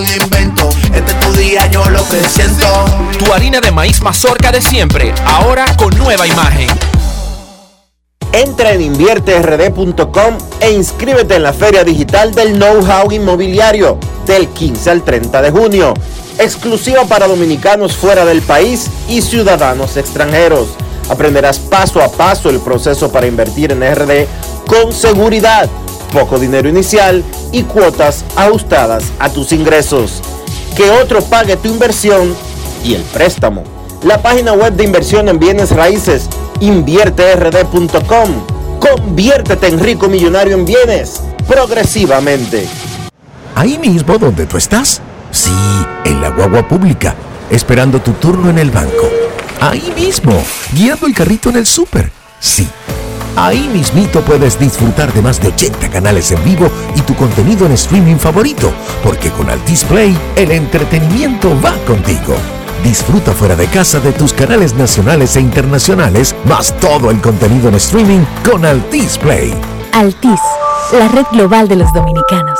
invento. Este es tu día, yo lo que siento. Tu harina de maíz mazorca de siempre, ahora con nueva imagen. Entra en invierterd.com e inscríbete en la Feria Digital del Know-How Inmobiliario del 15 al 30 de junio, exclusiva para dominicanos fuera del país y ciudadanos extranjeros. Aprenderás paso a paso el proceso para invertir en RD con seguridad, poco dinero inicial y cuotas ajustadas a tus ingresos. Que otro pague tu inversión y el préstamo. La página web de inversión en bienes raíces invierterd.com. Conviértete en rico millonario en bienes progresivamente. Ahí mismo donde tú estás. Sí, en la guagua pública, esperando tu turno en el banco. Ahí mismo, guiando el carrito en el súper. Sí. Ahí mismito puedes disfrutar de más de 80 canales en vivo y tu contenido en streaming favorito, porque con Altis Play el entretenimiento va contigo. Disfruta fuera de casa de tus canales nacionales e internacionales, más todo el contenido en streaming con Altis Play. Altis, la red global de los dominicanos.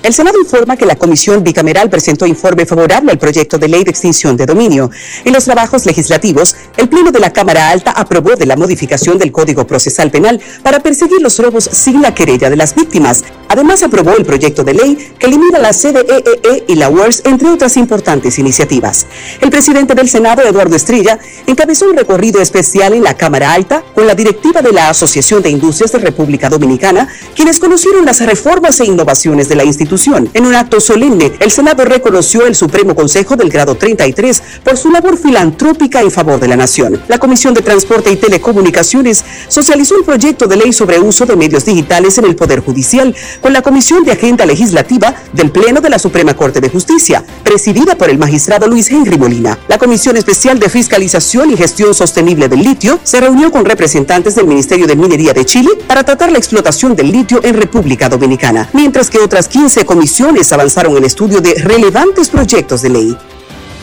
El Senado informa que la Comisión Bicameral presentó informe favorable al proyecto de ley de extinción de dominio. En los trabajos legislativos, el Pleno de la Cámara Alta aprobó de la modificación del Código Procesal Penal para perseguir los robos sin la querella de las víctimas. Además, aprobó el proyecto de ley que elimina la CDEE y la UERS, entre otras importantes iniciativas. El presidente del Senado, Eduardo Estrella, encabezó un recorrido especial en la Cámara Alta con la directiva de la Asociación de Industrias de República Dominicana, quienes conocieron las reformas e innovaciones de la institución. En un acto solemne, el Senado reconoció el Supremo Consejo del grado 33 por su labor filantrópica en favor de la nación. La Comisión de Transporte y Telecomunicaciones socializó el proyecto de ley sobre uso de medios digitales en el Poder Judicial con la Comisión de Agenda Legislativa del Pleno de la Suprema Corte de Justicia, presidida por el magistrado Luis Henry Molina. La Comisión Especial de Fiscalización y Gestión Sostenible del Litio se reunió con representantes del Ministerio de Minería de Chile para tratar la explotación del litio en República Dominicana, mientras que otras 15 comisiones avanzaron el estudio de relevantes proyectos de ley.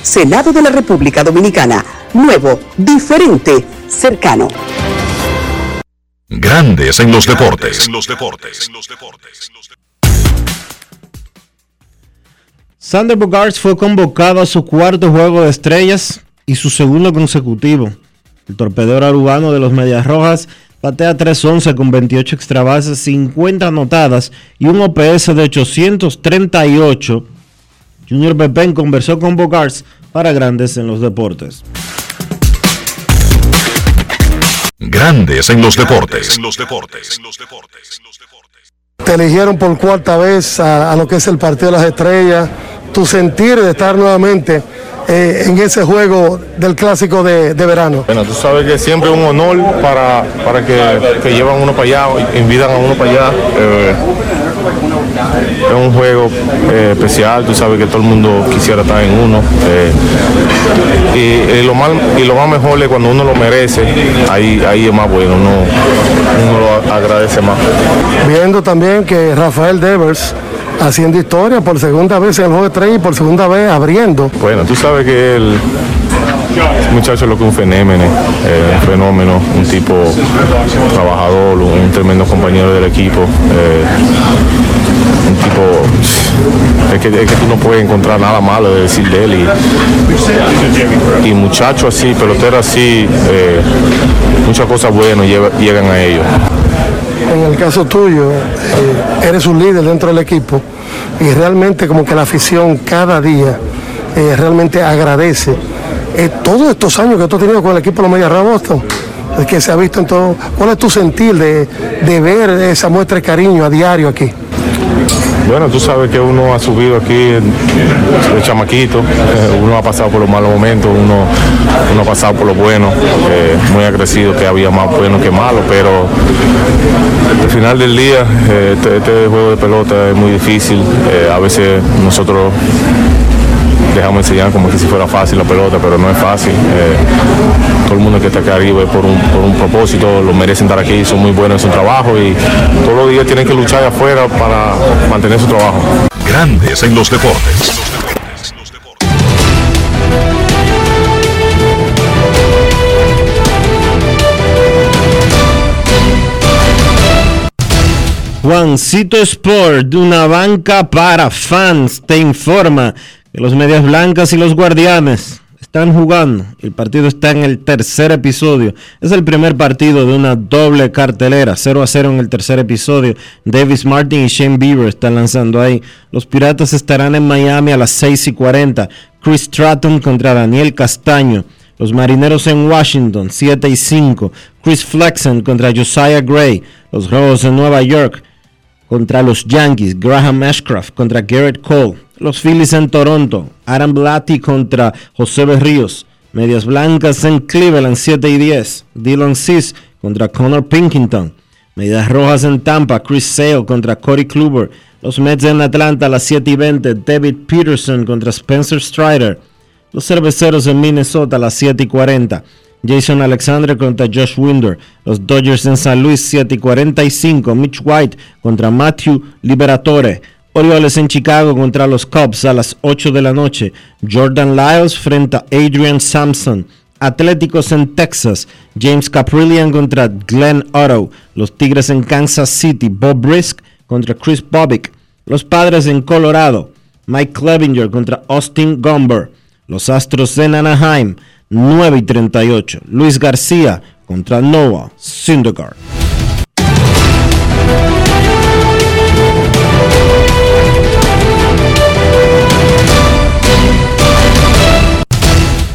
Senado de la República Dominicana, nuevo, diferente, cercano. Grandes en los deportes. Sander Bogarts fue convocado a su cuarto juego de estrellas y su segundo consecutivo. El torpedero arubano de los Medias Rojas batea 3-11 con 28 extra bases, 50 anotadas y un OPS de 838. Junior Pepen conversó con Bogarts para Grandes en los Deportes. Grandes en los deportes. Te eligieron por cuarta vez a, a lo que es el partido de las estrellas. Tu sentir de estar nuevamente eh, en ese juego del clásico de, de verano. Bueno, tú sabes que siempre es un honor para, para que, que llevan uno para allá, invitan a uno para allá. Eh, es un juego eh, especial, tú sabes que todo el mundo quisiera estar en uno. y, y lo más, y lo más mejor es cuando uno lo merece, ahí, ahí es más bueno, uno, uno lo agradece más. Viendo también que Rafael Devers haciendo historia por segunda vez en el juego de tres y por segunda vez abriendo. Bueno, tú sabes que el muchacho es lo que un fenómeno, eh, un fenómeno, un tipo trabajador, un tremendo compañero del equipo. eh, un tipo es que, es que tú no puedes encontrar nada malo de decir de él y, y muchachos así, pelotero así, eh, muchas cosas buenas llegan a ellos. En el caso tuyo, eh, eres un líder dentro del equipo y realmente como que la afición cada día eh, realmente agradece eh, todos estos años que tú has tenido con el equipo de los Medias Boston, que se ha visto en todo. ¿Cuál es tu sentir de, de ver esa muestra de cariño a diario aquí? Bueno, tú sabes que uno ha subido aquí de chamaquito, eh, uno ha pasado por los malos momentos, uno, uno ha pasado por los buenos, eh, muy agradecido que había más buenos que malos, pero al final del día eh, este, este juego de pelota es muy difícil, eh, a veces nosotros dejamos enseñar como que si fuera fácil la pelota, pero no es fácil. Eh, todo el mundo que está aquí arriba es por un, por un propósito, lo merecen estar aquí, son muy buenos en su trabajo y todos los días tienen que luchar afuera para mantener su trabajo. Grandes en los deportes. Juancito Sport, una banca para fans, te informa los Medias Blancas y los Guardianes están jugando. El partido está en el tercer episodio. Es el primer partido de una doble cartelera. 0 a 0 en el tercer episodio. Davis Martin y Shane Bieber están lanzando ahí. Los Piratas estarán en Miami a las 6 y 40. Chris Stratton contra Daniel Castaño. Los Marineros en Washington, 7 y 5. Chris Flexen contra Josiah Gray. Los Rojos en Nueva York contra los Yankees. Graham Ashcraft contra Garrett Cole. Los Phillies en Toronto. Aaron Blatty contra José Berríos. Medias Blancas en Cleveland, 7 y 10. Dylan Cis contra Connor Pinkington. Medias Rojas en Tampa. Chris Sale contra Corey Kluber. Los Mets en Atlanta a las 7 y 20. David Peterson contra Spencer Strider. Los cerveceros en Minnesota a las 7 y 40. Jason Alexander contra Josh Winder. Los Dodgers en San Luis 7 y 45. Mitch White contra Matthew Liberatore. Orioles en Chicago contra los Cubs a las 8 de la noche. Jordan Lyles frente a Adrian Sampson. Atléticos en Texas. James Caprillion contra Glenn Otto. Los Tigres en Kansas City. Bob Brisk contra Chris Bobbick. Los Padres en Colorado. Mike Clevinger contra Austin Gomber. Los Astros en Anaheim, 9 y 38. Luis García contra Noah Syndergaard.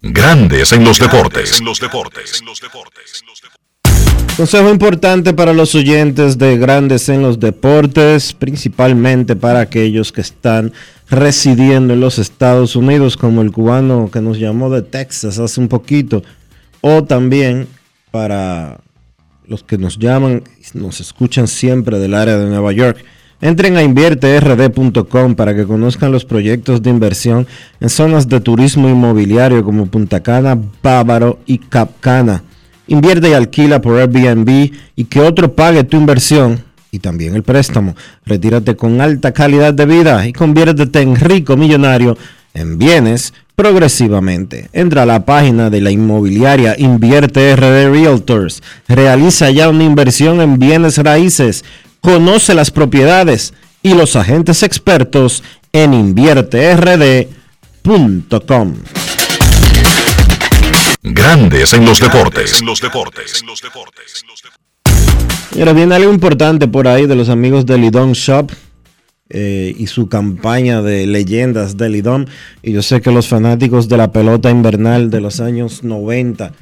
Grandes en los deportes. En los deportes. Consejo importante para los oyentes de Grandes en los Deportes, principalmente para aquellos que están residiendo en los Estados Unidos, como el cubano que nos llamó de Texas hace un poquito, o también para los que nos llaman, nos escuchan siempre del área de Nueva York. Entren a invierterd.com para que conozcan los proyectos de inversión en zonas de turismo inmobiliario como Punta Cana, Bávaro y Capcana. Invierte y alquila por Airbnb y que otro pague tu inversión y también el préstamo. Retírate con alta calidad de vida y conviértete en rico millonario en bienes progresivamente. Entra a la página de la inmobiliaria Invierte RD Realtors. Realiza ya una inversión en bienes raíces. Conoce las propiedades y los agentes expertos en invierterd.com. Grandes en los deportes. Y ahora viene algo importante por ahí de los amigos de Lidon Shop eh, y su campaña de leyendas de Lidon. Y yo sé que los fanáticos de la pelota invernal de los años 90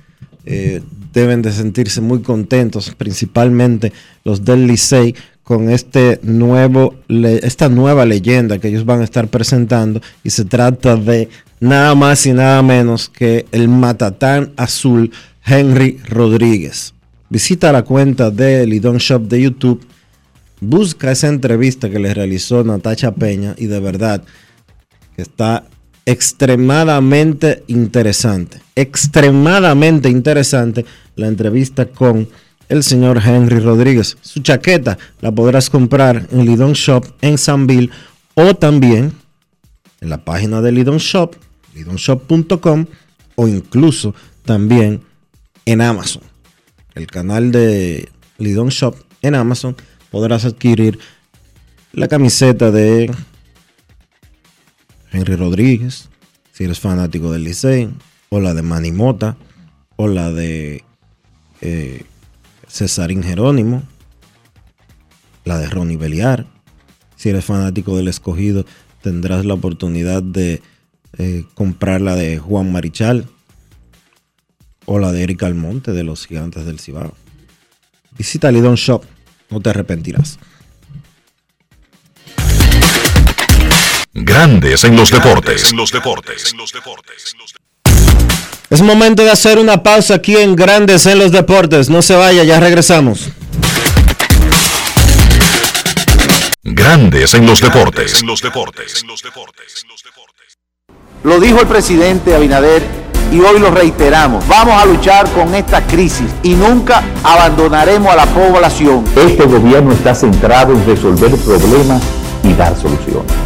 eh, deben de sentirse muy contentos, principalmente los del Licey, con este nuevo, esta nueva leyenda que ellos van a estar presentando. Y se trata de nada más y nada menos que el matatán azul Henry Rodríguez. Visita la cuenta de Lidon Shop de YouTube, busca esa entrevista que le realizó Natacha Peña y de verdad que está extremadamente interesante, extremadamente interesante la entrevista con el señor Henry Rodríguez. Su chaqueta la podrás comprar en Lidon Shop en Sanville o también en la página de Lidon Shop, lidonshop.com o incluso también en Amazon. El canal de Lidon Shop en Amazon podrás adquirir la camiseta de Henry Rodríguez, si eres fanático del Licey, o la de Manny Mota, o la de eh, Cesarín Jerónimo, la de Ronnie Beliar. Si eres fanático del escogido, tendrás la oportunidad de eh, comprar la de Juan Marichal o la de Eric Almonte de los Gigantes del Cibao. Visita Lidon Shop, no te arrepentirás. Grandes en los deportes. Es momento de hacer una pausa aquí en Grandes en los Deportes. No se vaya, ya regresamos. Grandes en los deportes. Lo dijo el presidente Abinader y hoy lo reiteramos. Vamos a luchar con esta crisis y nunca abandonaremos a la población. Este gobierno está centrado en resolver problemas y dar soluciones.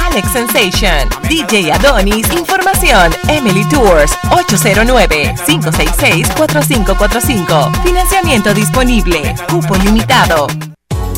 Alex Sensation, DJ Adonis, Información, Emily Tours, 809-566-4545. Financiamiento disponible, cupo limitado.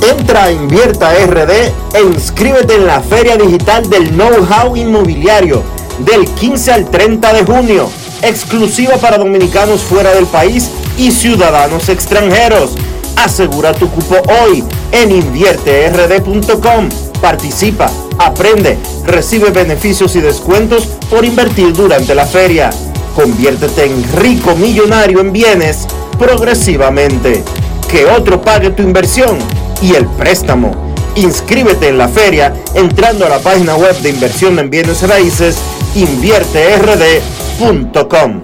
Entra a Invierta RD e inscríbete en la Feria Digital del Know-How Inmobiliario del 15 al 30 de junio, exclusiva para dominicanos fuera del país y ciudadanos extranjeros. Asegura tu cupo hoy en invierterd.com. Participa, aprende, recibe beneficios y descuentos por invertir durante la feria. Conviértete en rico millonario en bienes progresivamente. Que otro pague tu inversión y el préstamo. Inscríbete en la feria entrando a la página web de inversión en bienes raíces invierterd.com.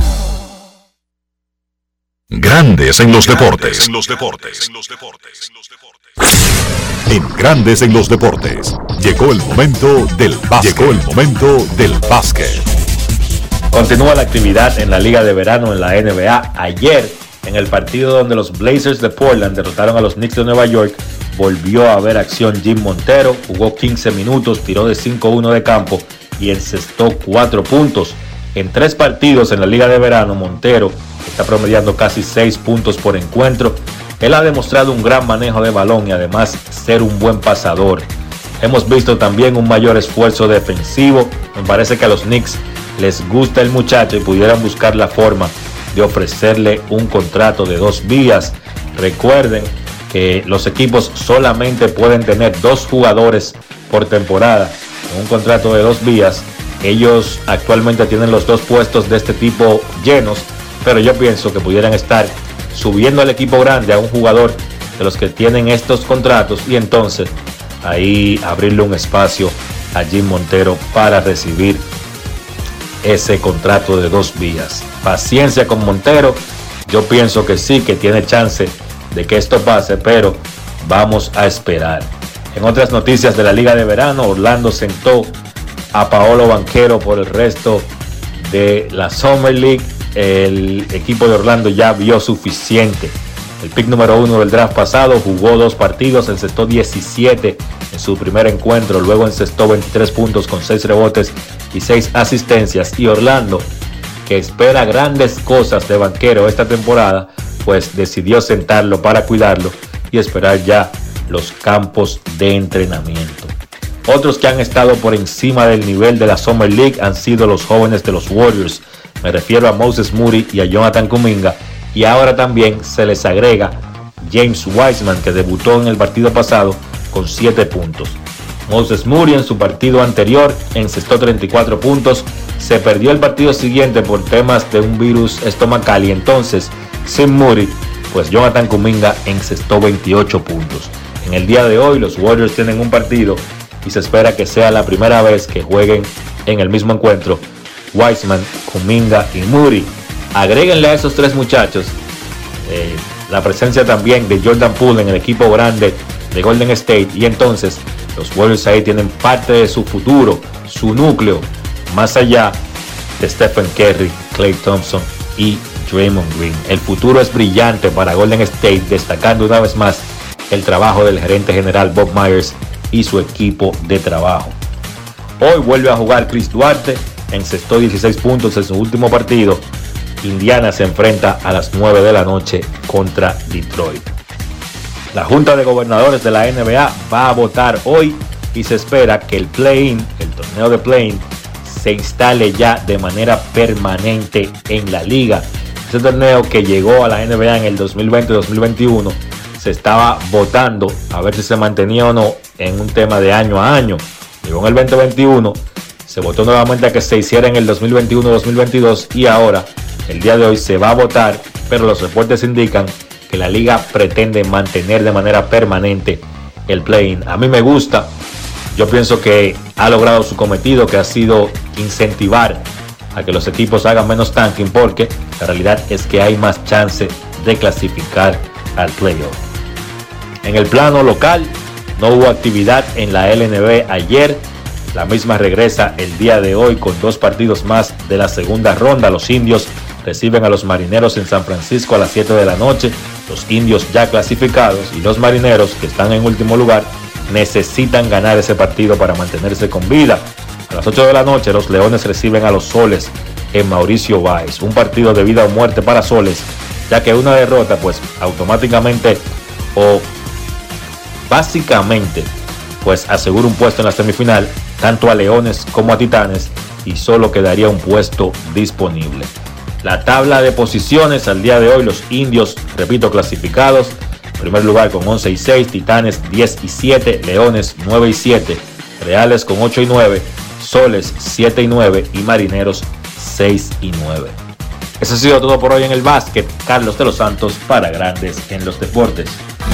Grandes en los deportes. En Grandes en los deportes. Llegó el momento del básquet. Llegó el momento del básquet. Continúa la actividad en la Liga de Verano en la NBA. Ayer, en el partido donde los Blazers de Portland derrotaron a los Knicks de Nueva York, volvió a haber acción Jim Montero. Jugó 15 minutos, tiró de 5-1 de campo y encestó 4 puntos. En tres partidos en la Liga de Verano, Montero está promediando casi 6 puntos por encuentro. Él ha demostrado un gran manejo de balón y además ser un buen pasador. Hemos visto también un mayor esfuerzo defensivo. Me parece que a los Knicks les gusta el muchacho y pudieran buscar la forma de ofrecerle un contrato de dos vías. Recuerden que los equipos solamente pueden tener dos jugadores por temporada un contrato de dos vías. Ellos actualmente tienen los dos puestos de este tipo llenos, pero yo pienso que pudieran estar subiendo al equipo grande a un jugador de los que tienen estos contratos y entonces ahí abrirle un espacio a Jim Montero para recibir ese contrato de dos vías. Paciencia con Montero. Yo pienso que sí, que tiene chance de que esto pase, pero vamos a esperar. En otras noticias de la Liga de Verano, Orlando sentó a Paolo Banquero por el resto de la Summer League. El equipo de Orlando ya vio suficiente. El pick número uno del draft pasado jugó dos partidos, encestó 17 en su primer encuentro, luego encestó 23 puntos con 6 rebotes y 6 asistencias. Y Orlando, que espera grandes cosas de banquero esta temporada, pues decidió sentarlo para cuidarlo y esperar ya los campos de entrenamiento. Otros que han estado por encima del nivel de la Summer League han sido los jóvenes de los Warriors. Me refiero a Moses Moody y a Jonathan Kuminga. Y ahora también se les agrega James Wiseman, que debutó en el partido pasado con 7 puntos. Moses Moody en su partido anterior encestó 34 puntos, se perdió el partido siguiente por temas de un virus estomacal y entonces, sin Moody, pues Jonathan Kuminga encestó 28 puntos. En el día de hoy los Warriors tienen un partido y se espera que sea la primera vez que jueguen en el mismo encuentro Wiseman, Kuminga y Moody. Agréguenle a esos tres muchachos eh, la presencia también de Jordan Poole en el equipo grande de Golden State y entonces los Warriors ahí tienen parte de su futuro, su núcleo, más allá de Stephen Curry, Clay Thompson y Draymond Green. El futuro es brillante para Golden State, destacando una vez más el trabajo del gerente general Bob Myers y su equipo de trabajo. Hoy vuelve a jugar Chris Duarte, encestó 16 puntos en su último partido. Indiana se enfrenta a las 9 de la noche contra Detroit. La Junta de Gobernadores de la NBA va a votar hoy y se espera que el play-in, el torneo de play-in, se instale ya de manera permanente en la liga. Ese torneo que llegó a la NBA en el 2020-2021 se estaba votando a ver si se mantenía o no en un tema de año a año. Llegó en el 2021, se votó nuevamente a que se hiciera en el 2021-2022 y ahora, el día de hoy, se va a votar, pero los reportes indican que la liga pretende mantener de manera permanente el play-in. A mí me gusta, yo pienso que ha logrado su cometido, que ha sido incentivar a que los equipos hagan menos tanking, porque la realidad es que hay más chance de clasificar al playoff. En el plano local, no hubo actividad en la LNB ayer. La misma regresa el día de hoy con dos partidos más de la segunda ronda. Los indios reciben a los marineros en San Francisco a las 7 de la noche. Los indios ya clasificados y los marineros que están en último lugar necesitan ganar ese partido para mantenerse con vida. A las 8 de la noche los leones reciben a los soles en Mauricio Valls. Un partido de vida o muerte para soles, ya que una derrota pues automáticamente o básicamente pues asegura un puesto en la semifinal tanto a Leones como a Titanes y solo quedaría un puesto disponible. La tabla de posiciones al día de hoy, los indios, repito, clasificados. Primer lugar con 11 y 6, Titanes 10 y 7, Leones 9 y 7, Reales con 8 y 9, Soles 7 y 9 y Marineros 6 y 9. Eso ha sido todo por hoy en el básquet. Carlos de los Santos para Grandes en los Deportes.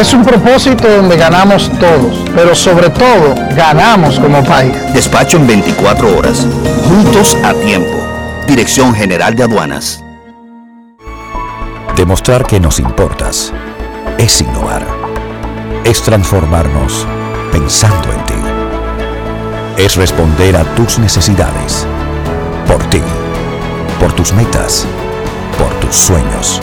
Es un propósito donde ganamos todos, pero sobre todo ganamos como país. Despacho en 24 horas, juntos a tiempo. Dirección General de Aduanas. Demostrar que nos importas es innovar. Es transformarnos pensando en ti. Es responder a tus necesidades. Por ti. Por tus metas. Por tus sueños.